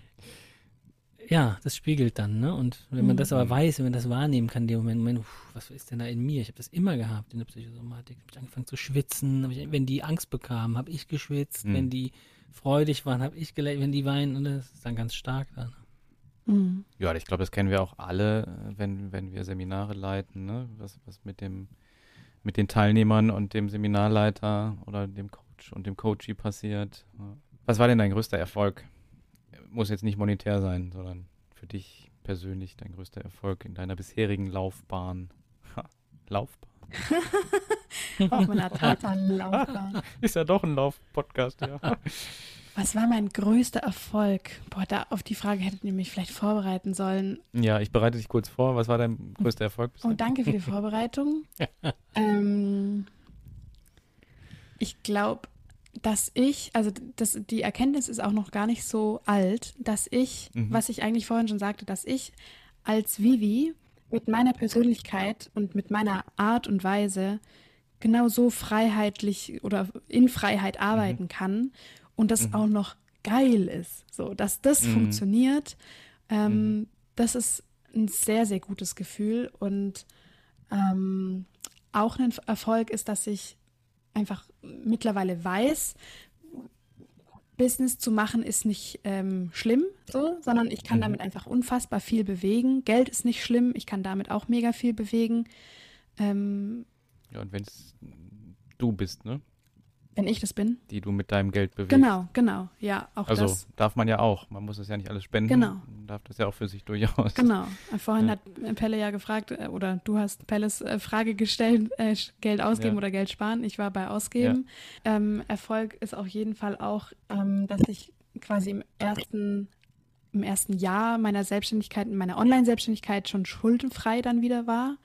ja, das spiegelt dann, ne? Und wenn man das aber Mhm. weiß, wenn man das wahrnehmen kann, in dem Moment, Moment uff, was ist denn da in mir? Ich habe das immer gehabt in der Psychosomatik. Habe ich angefangen zu schwitzen. Ich, wenn die Angst bekamen, habe ich geschwitzt. Mhm. Wenn die freudig waren, habe ich gelächelt. Wenn die weinen, und das ist dann ganz stark dann. Mhm. Ja, ich glaube, das kennen wir auch alle, äh, wenn, wenn wir Seminare leiten, ne? was, was mit dem mit den Teilnehmern und dem Seminarleiter oder dem Coach und dem Coachee passiert. Was war denn dein größter Erfolg? Muss jetzt nicht monetär sein, sondern für dich persönlich dein größter Erfolg in deiner bisherigen Laufbahn. Ha, Laufbahn? (laughs) Auf meiner Tatanlaufbahn. (laughs) Ist ja doch ein Lauf-Podcast, ja. (laughs) Was war mein größter Erfolg? Boah, da auf die Frage hättet ihr mich vielleicht vorbereiten sollen. ja, ich bereite dich kurz vor. Was war dein größter Erfolg bisher? Oh, danke für die Vorbereitung. ähm, ich glaube, dass ich, also das, die Erkenntnis ist auch noch gar nicht so alt, dass ich, Mhm. was ich eigentlich vorhin schon sagte, dass ich als Vivi mit meiner Persönlichkeit und mit meiner Art und Weise genau so freiheitlich oder in Freiheit arbeiten kann und das Mhm. auch noch geil ist. So, dass das Mhm. funktioniert, ähm, Mhm. das ist ein sehr, sehr gutes Gefühl und ähm, auch ein Erfolg ist, dass ich einfach mittlerweile weiß, Business zu machen ist nicht ähm, schlimm, so, sondern ich kann Mhm. damit einfach unfassbar viel bewegen. Geld ist nicht schlimm, ich kann damit auch mega viel bewegen. Ähm, Ja, und wenn es du bist, ne? Wenn ich das bin? Die du mit deinem Geld bewegst. Genau, genau. Ja, auch also das. darf man ja auch. Man muss es ja nicht alles spenden. Genau. Man darf das ja auch für sich durchaus. Genau. Vorhin Ja. hat Pelle ja gefragt, äh, oder du hast Pelles äh, Frage gestellt, äh, Geld ausgeben Ja. oder Geld sparen. Ich war bei Ausgeben. Ähm, Erfolg ist auf jeden Fall auch, ähm, dass ich quasi im ersten, im ersten Jahr meiner Selbstständigkeit, in meiner Online-Selbstständigkeit schon schuldenfrei dann wieder war.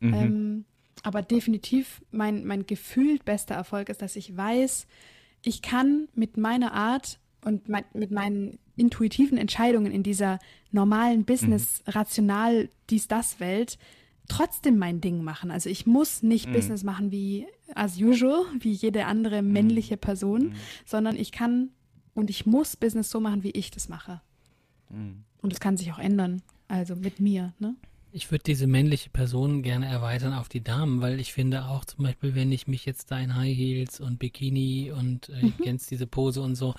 Mhm. Ähm, aber definitiv mein, mein gefühlt bester Erfolg ist, dass ich weiß, ich kann mit meiner Art und mein, mit meinen intuitiven Entscheidungen in dieser normalen Business, rational, dies, das Welt trotzdem mein Ding machen. Also ich muss nicht Mhm. Business machen wie as usual, wie jede andere männliche Person, Mhm. sondern ich kann und ich muss Business so machen, wie ich das mache. Mhm. Und es kann sich auch ändern. Also mit mir, ne? Ich würde diese männliche Person gerne erweitern auf die Damen, weil ich finde auch zum Beispiel, wenn ich mich jetzt da in High Heels und Bikini und äh, Mhm. kennst diese Pose und so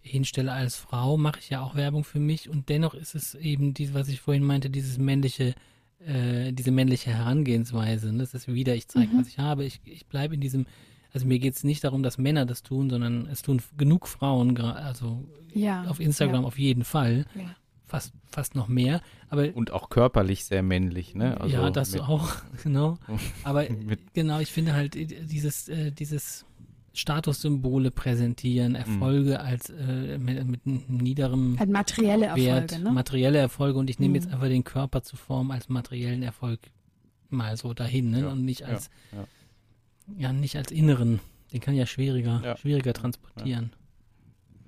hinstelle als Frau, mache ich ja auch Werbung für mich und dennoch ist es eben dies, was ich vorhin meinte, dieses männliche, äh, diese männliche Herangehensweise. Ne? Das ist wieder, ich zeige, Mhm. was ich habe. Ich, ich bleibe in diesem, also mir geht es nicht darum, dass Männer das tun, sondern es tun genug Frauen, also Ja. auf Instagram auf jeden Fall, Ja. Fast, fast noch mehr. Aber Und auch körperlich sehr männlich, ne? Also ja, das mit, auch, (laughs) genau. Aber (laughs) Mit- genau, ich finde halt äh, dieses, äh, dieses Statussymbole präsentieren, Erfolge als äh, mit, mit einem niederem Halt materielle Wert, Erfolge, ne? materielle Erfolge und ich nehme jetzt Mhm. einfach den Körper zu Form als materiellen Erfolg mal so dahin, ne? Ja, Und nicht ja, als, ja. ja, nicht als inneren. Den kann ja schwieriger, Ja. schwieriger transportieren.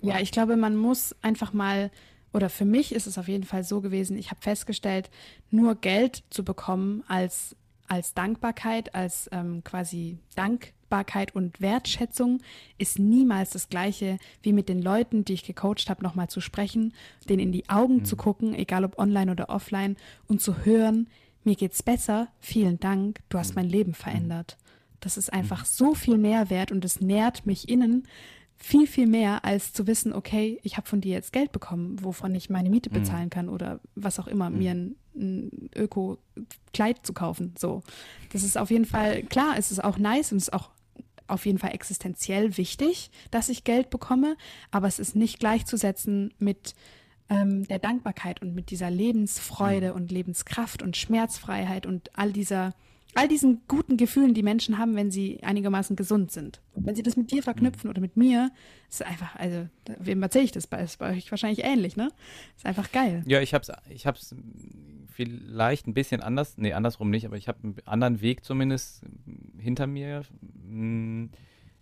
Ja, ich glaube, man muss einfach mal, oder für mich ist es auf jeden Fall so gewesen, ich habe festgestellt, nur Geld zu bekommen als, als Dankbarkeit, als ähm, quasi Dankbarkeit und Wertschätzung ist niemals das gleiche, wie mit den Leuten, die ich gecoacht habe, nochmal zu sprechen, denen in die Augen zu gucken, egal ob online oder offline, und zu hören, mir geht's besser, vielen Dank, du hast mein Leben verändert. Das ist einfach so viel mehr wert und es nährt mich innen viel, viel mehr, als zu wissen, okay, ich habe von dir jetzt Geld bekommen, wovon ich meine Miete bezahlen kann oder was auch immer, mir ein, ein Öko-Kleid zu kaufen. So. Das ist auf jeden Fall, klar, es ist auch nice und es ist auch auf jeden Fall existenziell wichtig, dass ich Geld bekomme, aber es ist nicht gleichzusetzen mit ähm, der Dankbarkeit und mit dieser Lebensfreude und Lebenskraft und Schmerzfreiheit und all dieser, all diesen guten Gefühlen, die Menschen haben, wenn sie einigermaßen gesund sind. Wenn sie das mit dir verknüpfen oder mit mir, ist einfach, also, wem erzähle ich das bei? Ist bei euch wahrscheinlich ähnlich, ne? Ist einfach geil. Ja, ich hab's, ich hab's vielleicht ein bisschen anders, nee, andersrum nicht, aber ich habe einen anderen Weg zumindest hinter mir. Hm,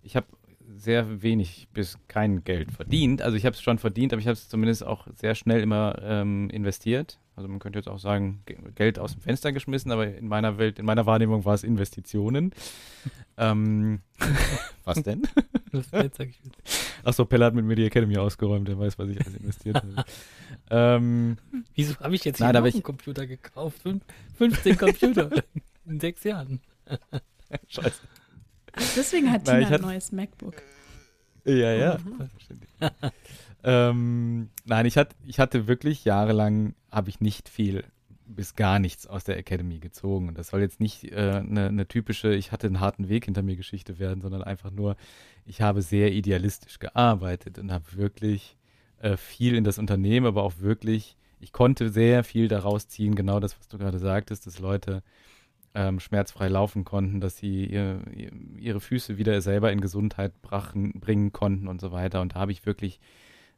Ich habe sehr wenig bis kein Geld verdient. Also ich habe es schon verdient, aber ich habe es zumindest auch sehr schnell immer ähm, investiert. Also man könnte jetzt auch sagen, Ge- Geld aus dem Fenster geschmissen, aber in meiner Welt, in meiner Wahrnehmung war es Investitionen. (laughs) ähm, was denn? (laughs) Achso, Pelle hat mit mir die Academy ausgeräumt, der weiß, was ich alles investiert habe. ähm, wieso habe ich jetzt Nein, hier aber noch einen ich- Computer gekauft? Fünf, 15 Computer (laughs) in sechs Jahren. scheiße. Deswegen hat Na, Tina ein neues MacBook. Ja, ja. Selbstverständlich. Ähm, nein, ich hatte, ich hatte wirklich jahrelang, habe ich nicht viel bis gar nichts aus der Academy gezogen. Und das soll jetzt nicht eine äh, ne- ne typische, ich hatte einen harten Weg hinter mir Geschichte werden, sondern einfach nur, ich habe sehr idealistisch gearbeitet und habe wirklich äh, viel in das Unternehmen, aber auch wirklich, ich konnte sehr viel daraus ziehen, genau das, was du gerade sagtest, dass Leute ähm, schmerzfrei laufen konnten, dass sie ihr, ihre Füße wieder selber in Gesundheit brachen, bringen konnten und so weiter. Und da habe ich wirklich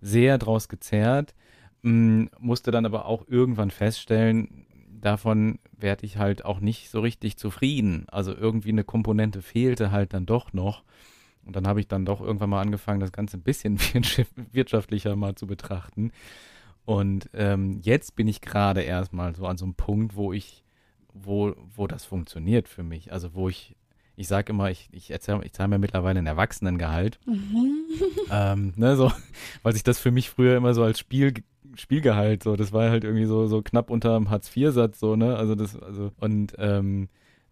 sehr draus gezerrt, m, musste dann aber auch irgendwann feststellen, davon werde ich halt auch nicht so richtig zufrieden. Also irgendwie eine Komponente fehlte halt dann doch noch. Und dann habe ich dann doch irgendwann mal angefangen, das Ganze ein bisschen (laughs) wirtschaftlicher mal zu betrachten. Und ähm, jetzt bin ich gerade erstmal so an so einem Punkt, wo ich wo, wo das funktioniert für mich. Also wo ich, ich sage immer, ich, ich, erzähl, ich zahle mir mittlerweile ein Erwachsenengehalt. ähm, ne, so, (laughs) weil sich das für mich früher immer so als Spiel, Spielgehalt, so, das war halt irgendwie so, so knapp unter dem Hartz-IV-Satz, so, ne? Also das, also, und ähm,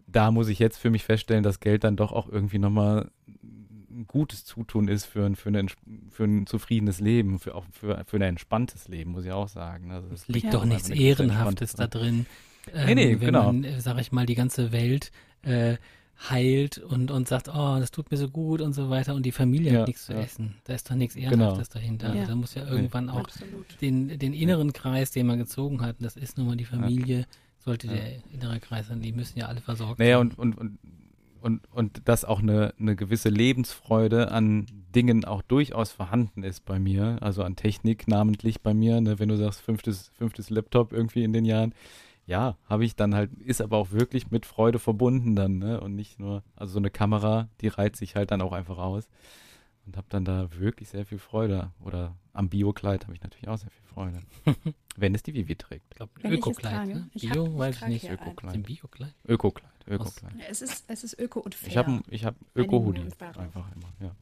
da muss ich jetzt für mich feststellen, dass Geld dann doch auch irgendwie nochmal ein gutes Zutun ist für ein, für ein, für ein zufriedenes Leben, für auch für, für ein entspanntes Leben, muss ich auch sagen. Also das Es liegt Ja. doch nichts Ehrenhaftes da Entspanntheit. drin. Nee, nee, wenn genau. man, äh, sag ich mal, die ganze Welt äh, heilt und, und sagt, oh, das tut mir so gut und so weiter und die Familie Ja, hat nichts zu ja. essen. Da ist doch nichts Ehrenhaftes dahinter. Ja. Also da muss ja irgendwann auch Absolut. den, den inneren Kreis, den man gezogen hat, das ist nun mal die Familie, sollte Ja. der innere Kreis sein, die müssen ja alle versorgt Naja, werden. und, und, und, und, und dass auch eine, eine gewisse Lebensfreude an Dingen auch durchaus vorhanden ist bei mir, also an Technik namentlich bei mir, ne, wenn du sagst, fünftes, fünftes Laptop irgendwie in den Jahren, ja, habe ich dann halt, ist aber auch wirklich mit Freude verbunden dann, ne, und nicht nur, also so eine Kamera, die reizt sich halt dann auch einfach aus und habe dann da wirklich sehr viel Freude oder am Biokleid habe ich natürlich auch sehr viel Freude, (laughs) wenn es die Vivi trägt. Ich glaube, Ökokleid, ne? Ich Bio, hab- ich weiß ich nicht. Ökokleid. Biokleid? Ökokleid, Ökokleid. Es ist, es ist öko und fair. Ich habe ich hab Öko-Hoodie einfach immer, ja.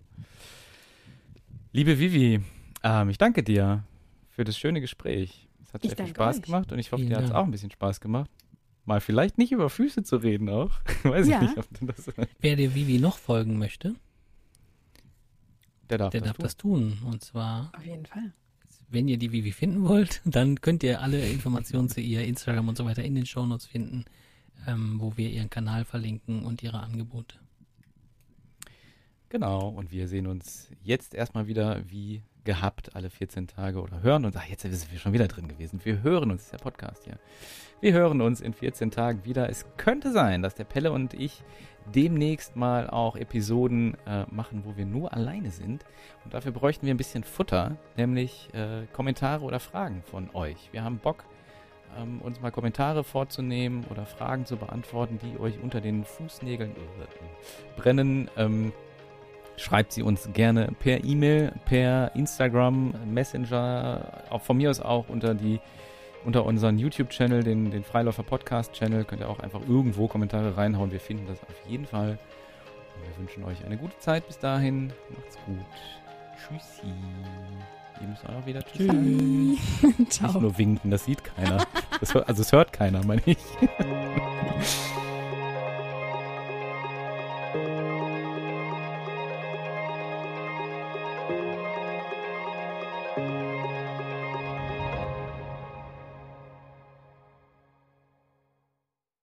Liebe Vivi, ähm, ich danke dir für das schöne Gespräch. Es hat sehr viel Spaß euch. gemacht und ich hoffe, Vielen dir hat es auch ein bisschen Spaß gemacht. Mal vielleicht nicht über Füße zu reden auch. (laughs) Weiß Ja. ich nicht, ob du das. Wer der Vivi noch folgen möchte, Der darf der das darf tun. das tun. Und zwar, Auf jeden Fall. wenn ihr die Vivi finden wollt, (laughs) dann könnt ihr alle Informationen zu ihr, Instagram und so weiter in den Shownotes finden, ähm, wo wir ihren Kanal verlinken und ihre Angebote. Genau, und wir sehen uns jetzt erstmal wieder wie gehabt alle 14 Tage oder hören uns. Ach, jetzt sind wir schon wieder drin gewesen. Wir hören uns, ist der Podcast hier. Wir hören uns in 14 Tagen wieder. Es könnte sein, dass der Pelle und ich demnächst mal auch Episoden äh, machen, wo wir nur alleine sind. Und dafür bräuchten wir ein bisschen Futter, nämlich äh, Kommentare oder Fragen von euch. Wir haben Bock, ähm, uns mal Kommentare vorzunehmen oder Fragen zu beantworten, die euch unter den Fußnägeln äh, brennen. Ähm, Schreibt sie uns gerne per E-Mail, per Instagram, Messenger, auch von mir aus auch unter die unter unseren YouTube-Channel, den, den Freiläufer Podcast-Channel, könnt ihr auch einfach irgendwo Kommentare reinhauen. Wir finden das auf jeden Fall. Und wir wünschen euch eine gute Zeit bis dahin. Macht's gut. Tschüssi. Ihr müsst auch wieder Tschüss sagen. (laughs) Nicht Ciao. nur winken, das sieht keiner. Das also es hört keiner, meine ich. (laughs)